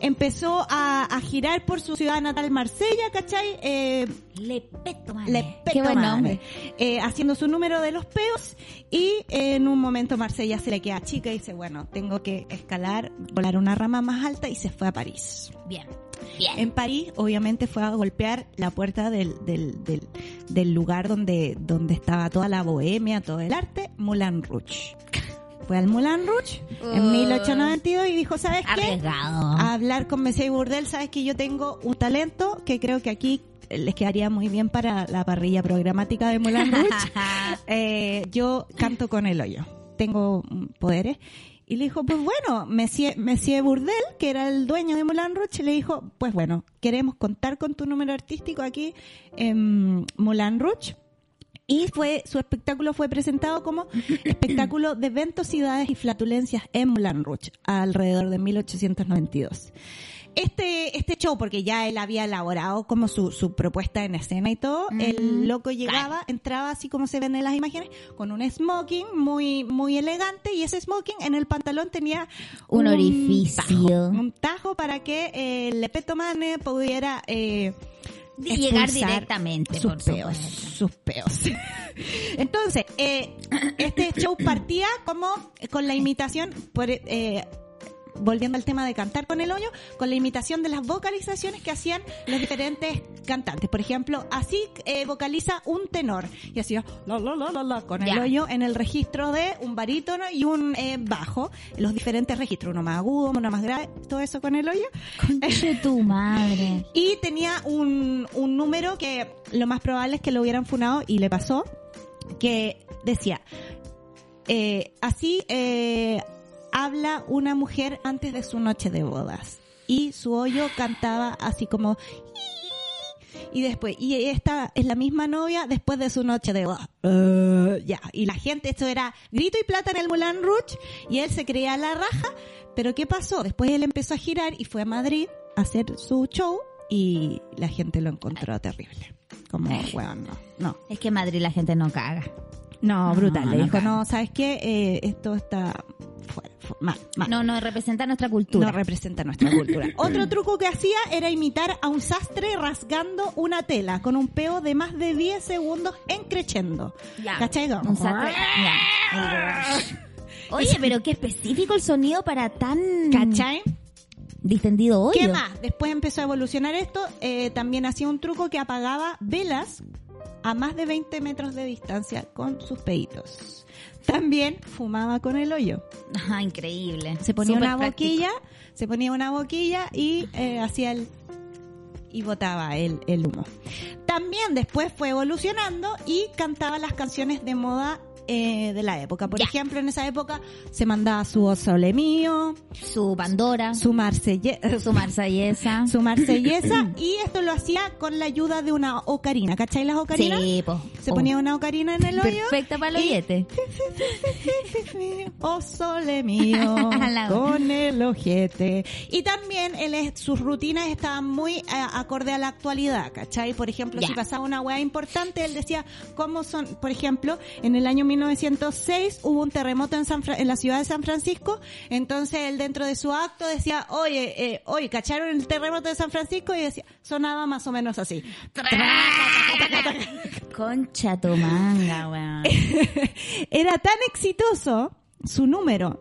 empezó a, a girar por su ciudad natal Marsella, ¿cachai? Eh, Le peto, man. le Qué peto buen madre. nombre. Eh, haciendo su número de los peos y en un momento Marsella se le queda chica y dice, bueno, tengo que escalar, volar una rama más alta y se fue a París. Bien. Bien. En París, obviamente, fue a golpear la puerta del, del, del, del lugar donde, donde estaba toda la bohemia, todo el arte, Moulin Rouge. Fue al Moulin Rouge en Uh. 1892 y dijo, ¿sabes qué? Arriesgado. a hablar con Messi Burdel, sabes que yo tengo un talento que creo que aquí les quedaría muy bien para la parrilla programática de Moulin Rouge. Eh, yo canto con el hoyo, tengo poderes. Y le dijo, pues bueno, Monsieur, Monsieur Burdel, que era el dueño de Moulin Rouge, le dijo, pues bueno, queremos contar con tu número artístico aquí en Moulin Rouge. Y fue, su espectáculo fue presentado como espectáculo de ventosidades y flatulencias en Moulin Rouge, alrededor de 1892. Este, este show, porque ya él había elaborado como su, su propuesta en escena y todo, el loco llegaba, entraba así como se ven en las imágenes, con un smoking muy, muy elegante y ese smoking en el pantalón tenía Un orificio. tajo, un tajo para que eh, el Lepetomane pudiera eh, llegar directamente, sus por peos, sus peos. Entonces, eh, este show partía como con la imitación, por, eh, volviendo al tema de cantar con el hoyo, con la imitación de las vocalizaciones que hacían los diferentes cantantes. Por ejemplo, así eh, vocaliza un tenor y hacía la la la la la con el hoyo en el registro de un barítono y un eh, bajo, los diferentes registros, uno más agudo, uno más grave, todo eso con el hoyo. Conche tu madre. Y tenía un, un número que lo más probable es que lo hubieran funado y le pasó, que decía, eh, así eh, habla una mujer antes de su noche de bodas. Y su hoyo cantaba así como... Y después, y esta es la misma novia después de su noche de. Eh, ya, y la gente, esto era grito y plata en el Moulin Rouge, y él se creía la raja, pero ¿qué pasó? Después él empezó a girar y fue a Madrid a hacer su show, y la gente lo encontró terrible. Como, weón, no, no. Es que en Madrid la gente no caga. No, No, brutal. Le dijo, no, ¿sabes qué? Eh, esto está mal, mal. No, no representa nuestra cultura. No representa nuestra cultura. Otro truco que hacía era imitar a un sastre rasgando una tela con un peo de más de 10 segundos en crescendo. Ya. ¿Cachai? Un sastre- ya. Oye, pero qué específico el sonido para tan ¿Cachai? distendido hoyo. ¿Qué más? Después empezó a evolucionar esto. eh, también hacía un truco que apagaba velas a más de 20 metros de distancia con sus peditos. También fumaba con el hoyo. Ajá, increíble. Se ponía Súper una práctico. boquilla, se ponía una boquilla y eh, hacía el y botaba el, el humo. También después fue evolucionando y cantaba las canciones de moda eh, de la época. Por Ya. ejemplo, en esa época se mandaba su Osole mío, Su Pandora, su, su Marselle su marsellesa. su marsellesa y esto lo hacía con la ayuda de una ocarina. ¿Cachai las ocarinas? Sí, po. Se Oh, ponía una ocarina en el hoyo. Perfecta para el y- hoyete. Oh sole mío, con el ojete. Y también él sus rutinas estaban muy eh, acorde a la actualidad, ¿cachai? Por ejemplo, Ya. si pasaba una weá importante, él decía cómo son, por ejemplo, en el año 1906 hubo un terremoto en, San Fra- en la ciudad de San Francisco, entonces él dentro de su acto decía, oye, eh, oye, ¿cacharon el terremoto de San Francisco? Y decía, sonaba más o menos así. Concha tu manga, weón. Era tan exitoso su número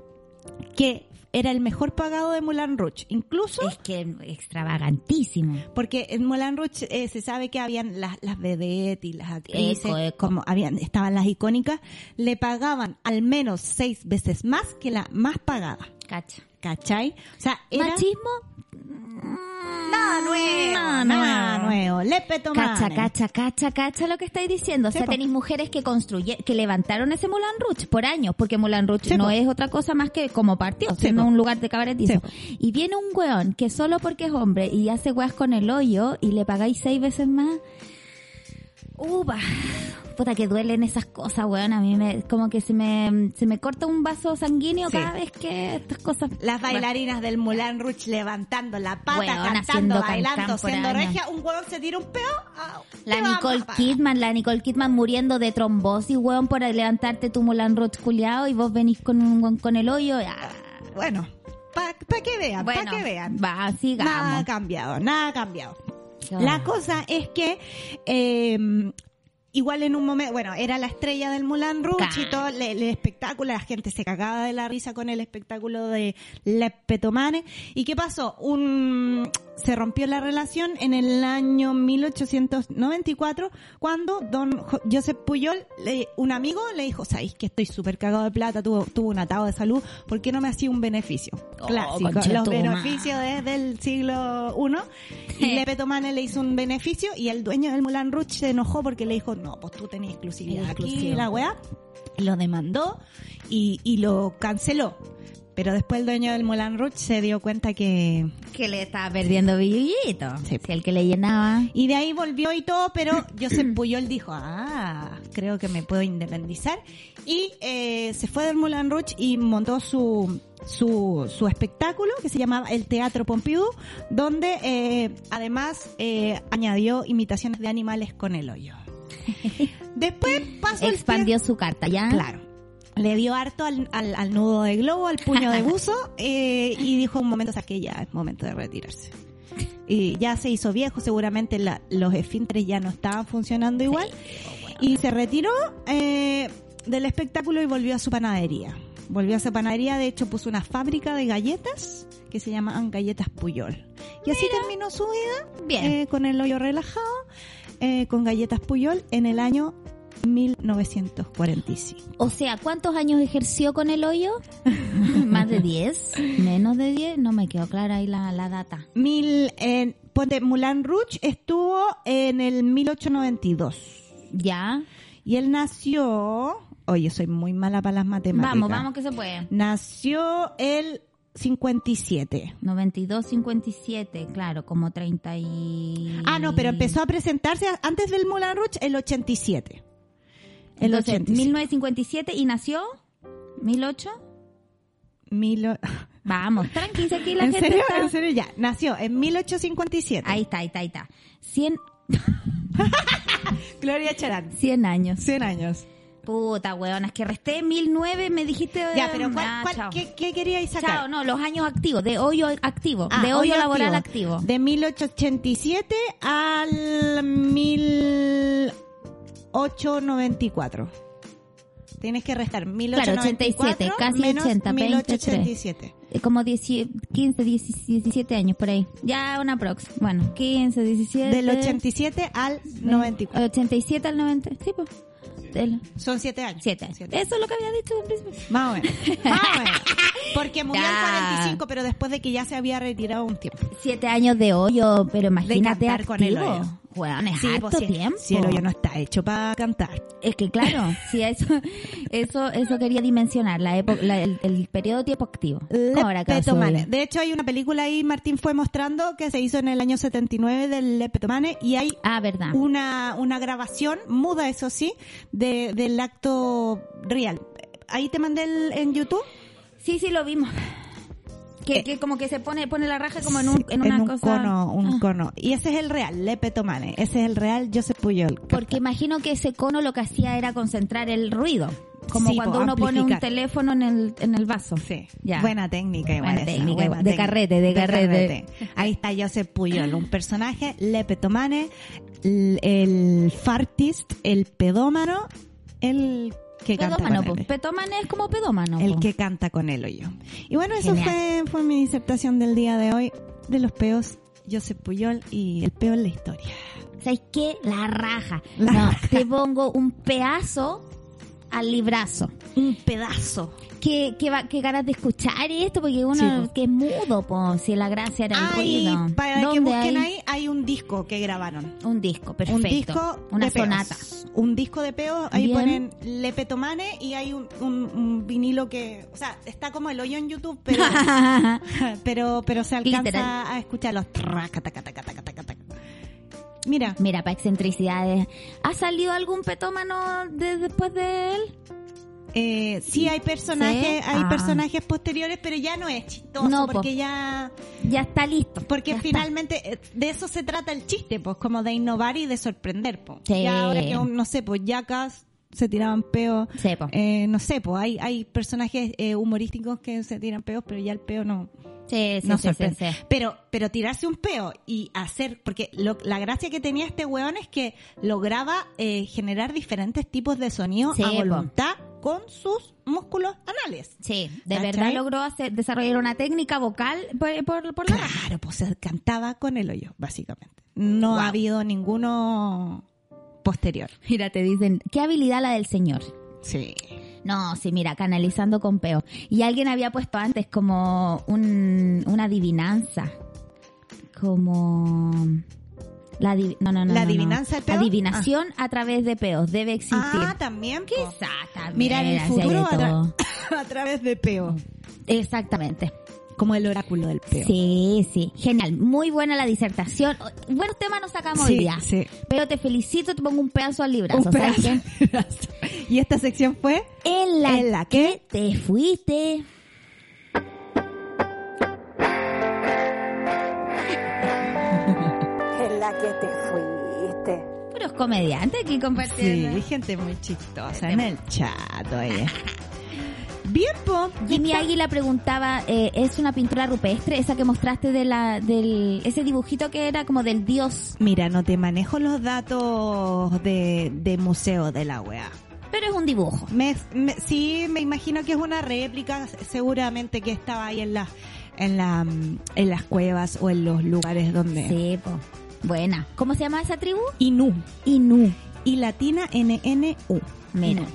que era el mejor pagado de Moulin Rouge. Incluso Es que extravagantísimo. porque en Moulin Rouge eh, se sabe que habían las, las vedettes y las actrices, Eco, eco. como habían, estaban las icónicas, le pagaban al menos seis veces más que la más pagada. Cacha. ¿Cachai? O sea, era Machismo. Nada nuevo, Nada nada nuevo. nuevo. Lepe Tomane. Cacha, cacha, cacha, cacha lo que estáis diciendo. O sea, tenéis mujeres que construye, que levantaron ese Moulin Rouge por años, porque Moulin Rouge no es otra cosa más que como partido, Sí, sino un lugar de cabaretizo. Y viene un weón que solo porque es hombre y hace weas con el hoyo y le pagáis seis veces más. Upa, puta que duelen esas cosas, weón. A mí me, como que se me, se me corta un vaso sanguíneo Sí. cada vez que estas cosas. Las bailarinas del Moulin Rouge levantando la pata, Weón, cantando, haciendo bailando, siendo regia. Un huevón se tira un peo. ah, La vamos Nicole. Kidman, la Nicole Kidman muriendo de trombosis, weón, por levantarte tu Moulin Rouge culiao y vos venís con un weón con el hoyo. ah. Bueno, para que vean, Bueno, para que vean. va, Nada sigamos. ha cambiado, nada ha cambiado. La cosa es que eh, igual en un momento, bueno, era la estrella del Moulin Rouge y todo el, el espectáculo, la gente se cagaba de la risa con el espectáculo de Le Petomane. ¿Y qué pasó? Un se rompió la relación en el año 1894 cuando don Jo- Josep Puyol, le- un amigo, le dijo, sabéis que estoy súper cagado de plata, tuvo, tuvo un atado de salud, ¿por qué no me hacía un beneficio? Oh, Clásico, los beneficios desde el siglo I. Y Le Petomane le hizo un beneficio y el dueño del Moulin Rouge se enojó porque le dijo, no, pues tú tenías exclusividad aquí, la weá. Lo demandó y, y lo canceló. Pero después el dueño del Moulin Rouge se dio cuenta que... Que le estaba perdiendo billulito. Sí. Si el que le llenaba. Y de ahí volvió y todo, pero Josep Puyol dijo, ah, creo que me puedo independizar. Y eh, se fue del Moulin Rouge y montó su, su, su espectáculo que se llamaba el Teatro Pompidou, donde eh, además eh, añadió imitaciones de animales con el hoyo. Después pasó el Expandió su carta, ¿ya? Claro. Le dio harto al, al, al nudo de globo, al puño de buzo, eh, y dijo un momento, o sea, que ya es momento de retirarse. Y ya se hizo viejo, seguramente la- los esfínteres ya no estaban funcionando igual. Y se retiró eh, del espectáculo y volvió a su panadería. Volvió a su panadería, de hecho puso una fábrica de galletas que se llamaban Galletas Puyol. Y así terminó su vida, Bien. eh, con el hoyo relajado, eh, con Galletas Puyol en el año 1945. O sea, ¿cuántos años ejerció con el hoyo? ¿Más de 10? ¿Menos de 10? No me quedó clara ahí la, la data. Mil, en, ponte, Moulin Rouge estuvo en el 1892. ¿Ya? Y él nació, oye, soy muy mala para las matemáticas. Vamos, vamos que se puede. Nació el 57. 92, 57, claro, como 30 y... Ah, no, pero empezó a presentarse antes del Moulin Rouge el 87. Entonces, 87. 1957 y nació 1008. Mil o- Vamos, tranquila aquí la ¿En gente serio? está- ¿En serio? Ya. Nació en 1857. Ahí está, ahí está, ahí está. 100, Gloria Charán. 100 años. 100 años. Puta, weón, es que resté 1009, me dijiste... Ya, pero ¿cuál, ah, cuál- qué, qué queríais sacar? Chao, no, los años activos, de hoyo activo, Ah, de hoyo, laboral activo. De 1887 al 1894. Tienes que restar 1894 87, casi menos 80, 1887. Eh, Como 10 15, 10 17 años por ahí. Ya una prox. Bueno, 15, 17. Del 87 al 94. 87 al 90. Sí, pues. Del Son 7 años. 7. Siete. Eso es lo que había dicho en principio. Más o menos. Más o menos. Porque murió Ya. el 45, pero después de que ya se había retirado un tiempo. 7 años de hoyo, pero imagínate cantar con el activo. hoyo. Weón, es Sí, harto pues, tiempo. Si el hoyo no está hecho para cantar. Es que claro, sí, eso, eso, eso quería dimensionar, la época, la- el, el periodo de tiempo activo. ¿Cómo habrá quedado su Lepetomane. hoyo? De hecho, hay una película ahí, Martín fue mostrando, que se hizo en el año 79 del Lepetomane y hay Ah, verdad. una, una grabación, muda eso sí, de, del acto real. Ahí te mandé el, en YouTube. Sí, sí, lo vimos. Que, Eh, que como que se pone, pone la raja como en, un, en una un cosa. cono, un Ah. cono. Y ese es el real, Lepetomane. Ese es el real Joseph Puyol. Porque imagino que ese cono lo que hacía era concentrar el ruido. Como Sí, cuando po, uno pone un teléfono en el, en el vaso. Sí, Ya. buena técnica igual Buena esa, técnica, buena de técnica. carrete, de carrete. Ahí está Joseph Puyol, un personaje, Lepetomane, el, el fartist, el pedómano, el que canta Pedómano, con po. él. Petómano es como pedómano. El po. que canta con él o yo. Y bueno, eso fue, fue mi disertación del día de hoy de los peos, Joseph Puyol y el peo en la historia. ¿Sabes qué? La raja. La no, raja. te pongo un pedazo al librazo. Un pedazo. Qué, qué, va- qué ganas de escuchar esto, porque uno Sí, po. que es mudo, po, si la gracia era el ruido. para que ¿Dónde busquen hay? ahí, hay un disco que grabaron. Un disco, perfecto. Un disco Una de peos. sonata. Un disco de peos, ahí Bien. ponen Lepetomane y hay un, un- un vinilo que, o sea, está como el hoyo en YouTube, pero pero pero se alcanza Literal. a escuchar los traca, taca, taca, taca, taca, taca. Mira, Mira, para excentricidades. ¿Ha salido algún petómano de- después de él? Eh, sí hay personajes, ¿Sí? hay Ah. personajes posteriores, pero ya no es chistoso No, po. porque ya Ya está listo. porque Ya finalmente eh, de eso se trata el chiste, pues como de innovar y de sorprender, pues. Sí. Ya ahora que no sé, pues yacas se tiraban peos. Eh, no sé, pues hay, hay personajes eh, humorísticos que se tiran peos, pero ya el peo no, Sí, sí, no sí, sí, sorprende. sí. Pero, pero tirarse un peo y hacer, porque lo- la gracia que tenía este weón es que lograba eh, generar diferentes tipos de sonido a po. voluntad con sus músculos anales. Sí, de ¿Cachai? verdad logró hacer, desarrollar una técnica vocal por, por, por la. Claro, pues se cantaba con el hoyo, básicamente. No Wow. ha habido ninguno posterior. Mira, te dicen, qué habilidad la del señor. Sí. No, sí, mira, canalizando con peo. Y alguien había puesto antes como un, una adivinanza. Como... La no, no, no, ¿La no, no. adivinanza peo? Adivinación a través de peos. Debe existir. Ah, también. Quizá también. Mira el futuro a, tra- a través de peo. Exactamente. Como el oráculo del peo. Sí, sí. Genial. Muy buena la disertación. Buenos temas nos sacamos hoy Sí, día. sí. Pero te felicito, te pongo un pedazo al librazo. Un ¿sabes pedazo qué? Y esta sección fue En la, ¿En la que te fuiste. En la que te fuiste. Puros comediantes aquí compartiendo. Sí, gente muy chistosa en el chat, oye. Bien, po. Jimmy Águila preguntaba, eh, ¿es una pintura rupestre esa que mostraste de la, del, ese dibujito que era como del dios? Mira, no te manejo los datos de, de museo de la UEA. Pero es un dibujo. Me, me- sí, me imagino que es una réplica, seguramente que estaba ahí en la, en la, mm, en las cuevas o en los lugares donde. Sí, po. Buena. ¿Cómo se llama esa tribu? Inú. Inú. Y latina NNU. Mira. Inú.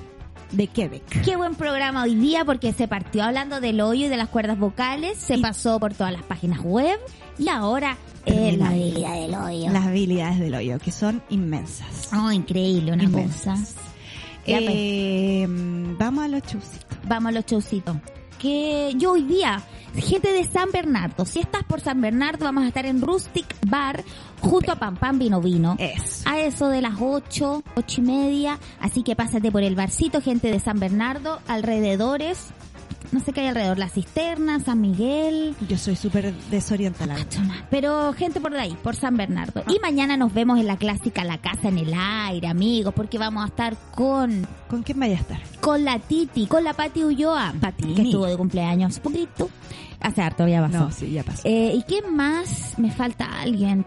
De Quebec. Qué buen programa hoy día porque se partió hablando del hoyo y de las cuerdas vocales, se pasó por todas las páginas web y ahora eh, la habilidad del hoyo. Las habilidades del hoyo, que son inmensas. Oh, increíble, una Inmensas. cosa. Pues. Eh, vamos a los chusitos. Vamos a los showcitos. Que yo hoy día, gente de San Bernardo, si estás por San Bernardo, vamos a estar en Rustic Bar junto a Pam Pam Vino Vino. Es. A eso de las ocho, ocho y media. Así que pásate por el barcito, gente de San Bernardo, alrededores. no sé qué hay alrededor, La Cisterna, San Miguel, Yo soy súper desorientada. pero gente por de ahí, por San Bernardo. Y mañana nos vemos en la clásica La Casa en el Aire, amigos, porque vamos a estar con ¿Con quién vaya a estar? con la Titi, con la Pati Ulloa, Pati. que estuvo de cumpleaños poquito. Hace harto ya pasó. No, sí, ya pasó. Eh, ¿Y quién más? Me falta alguien.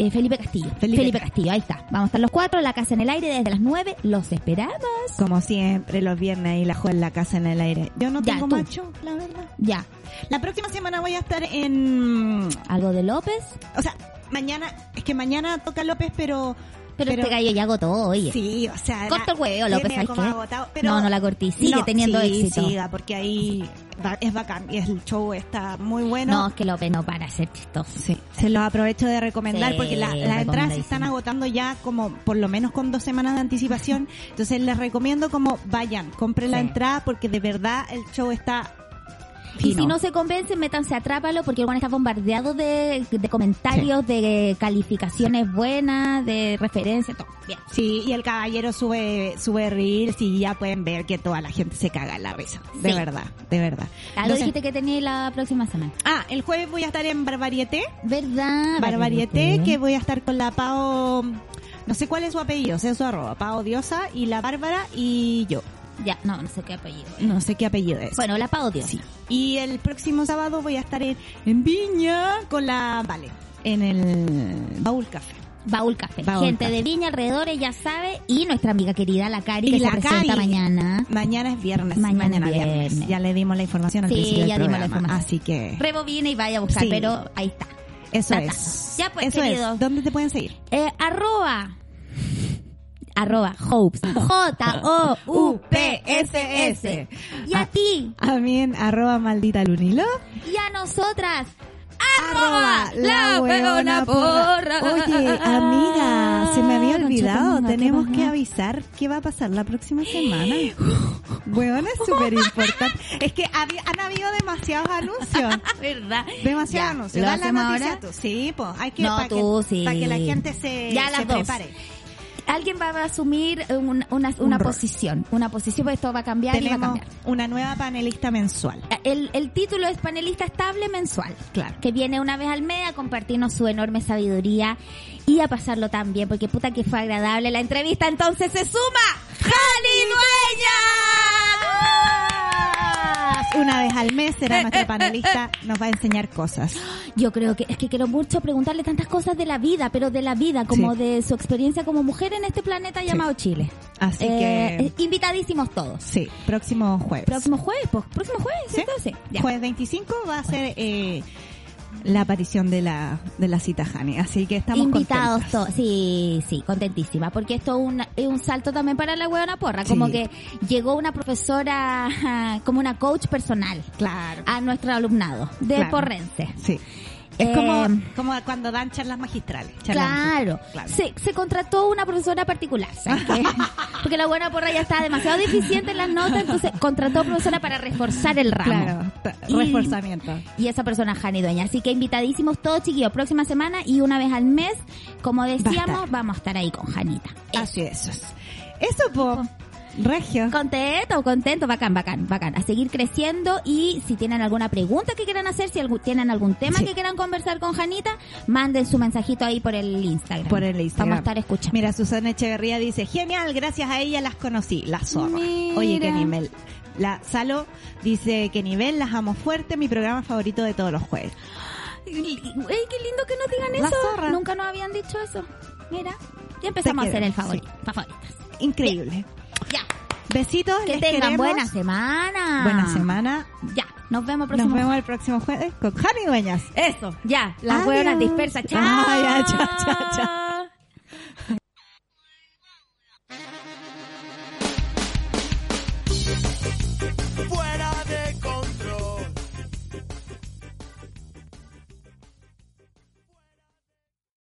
Eh, Felipe Castillo. Felipe Felipe. Castillo, ahí está. Vamos a estar los cuatro, la casa en el aire desde las nueve. Los esperamos. Como siempre, los viernes ahí la juego en la casa en el aire. Yo no tengo macho, la verdad. Ya. La próxima semana voy a estar en... ¿Algo de López? O sea, mañana... Es que mañana toca López, pero... Pero, este gallo ya agotó, oye. Sí, o sea... Corta el huevo, López, ¿sabes qué? agotado, pero- No, no la corté. Sigue teniendo sí, éxito. siga, porque ahí va- es bacán y el show está muy bueno. No, es que López no para ser chistoso. Sí, se los aprovecho de recomendar Sí, porque la- las entradas se están agotando ya como por lo menos con dos semanas de anticipación. Entonces les recomiendo como vayan, compren la entrada porque de verdad el show está Y si no se convencen, métanse, atrápalo, porque el Juan está bombardeado de, de comentarios, de calificaciones buenas, de referencias, todo. Bien. Sí, y el caballero sube sube reels y ya pueden ver que toda la gente se caga en la risa. De Sí. verdad, de verdad. Entonces- dijiste que tenía la próxima semana. Ah, el jueves voy a estar en Barbarieté. ¿Verdad? Barbarieté, que voy a estar con la Pao, no sé cuál es su apellido, sé su arroba, Pao Diosa y la Bárbara y yo. Ya, no, no sé qué apellido. No sé qué apellido es. Bueno, la Pau Dios. Sí. Y el próximo sábado voy a estar en, en Viña con la Vale, en el Baúl Café. Baúl Café. Baúl Gente Café. de Viña alrededor, ella sabe. Y nuestra amiga querida, la Cari, Y que la se presenta Cari. mañana. Mañana es viernes. Mañana es viernes. Ya le dimos la información al Sí, principio del ya dimos la información. Así que Rebobina y vaya a buscar, Sí. pero ahí está. eso es. Ya, pues, eso querido. es. ¿Dónde te pueden seguir? Eh, arroba. Arroba Hopes. J-O-U-P-S-S. Y a ti. A mí en arroba maldita lunilo. Y a nosotras. Arroba la huevona porra. Oye, amiga, se me había olvidado. Tenemos que avisar qué va a pasar la próxima semana. Huevona es súper importante. Es que había- han habido demasiados anuncios. ¿Verdad? Demasiados anuncios. ¿lo hacemos ahora? tú. Sí, pues hay que No, para tú que, sí. para que la gente se, Ya dos. Alguien va a asumir un- una, una posición. Una posición, pues esto va a cambiar y va a Tenemos cambiar. una nueva panelista mensual. El, el título es panelista estable mensual. Claro. Que viene una vez al mes a compartirnos su enorme sabiduría y a pasarlo tan bien, porque puta que fue agradable la entrevista. Entonces se suma Jani Una vez al mes será nuestra panelista, nos va a enseñar cosas. Yo creo que es que quiero mucho preguntarle tantas cosas de la vida, pero de la vida, como Sí. de su experiencia como mujer en este planeta llamado Chile. Así Eh, que invitadísimos todos. sí, próximo jueves. Próximo jueves, pues, próximo jueves, ¿Sí? Ya. Jueves 25 va a ser eh, la aparición de la de la cita Hani, así que estamos Invitados todos. Sí, sí, contentísima. Porque esto es un, es un salto también para la huevona porra. Como que llegó una profesora, como una coach personal Claro. a nuestro alumnado de Claro. Porrense. Sí. Es Eh, como, como cuando dan charlas magistrales. charlas Claro, magistrales, claro. Se, se contrató una profesora particular, ¿sabes qué? Porque la buena porra ya estaba demasiado deficiente en las notas, entonces contrató profesora para reforzar el ramo. Claro, Y- reforzamiento. Y esa persona es Jani Dueña. Así que invitadísimos todos, chiquillos, próxima semana y una vez al mes, como decíamos, vamos a estar ahí con Janita. Así es. Eso, po. Regio. Contento, contento, bacán, bacán, bacán. A seguir creciendo y si tienen alguna pregunta que quieran hacer, si tienen algún tema Sí. que quieran conversar con Janita, manden su mensajito ahí por el Instagram. Por el Instagram. Vamos a estar escuchando. Mira, Susana Echeverría dice, genial, gracias a ella las conocí, la zorra. Mira. Oye, qué nivel. La Salo dice, qué nivel, las amo fuerte, mi programa favorito de todos los jueves. Ey, qué lindo que nos digan La eso. zorra. Nunca nos habían dicho eso. Mira, ya empezamos a hacer el favorito. Favoritas. Increíble. Ya. Besitos, Que les tengan queremos. buena semana. Buena semana. Ya. Nos vemos próximo. Nos vemos el próximo jueves con Jani Dueñas. Eso. Ya. Las buenas dispersas. Chao. Ah, ya, chao, chao, chao.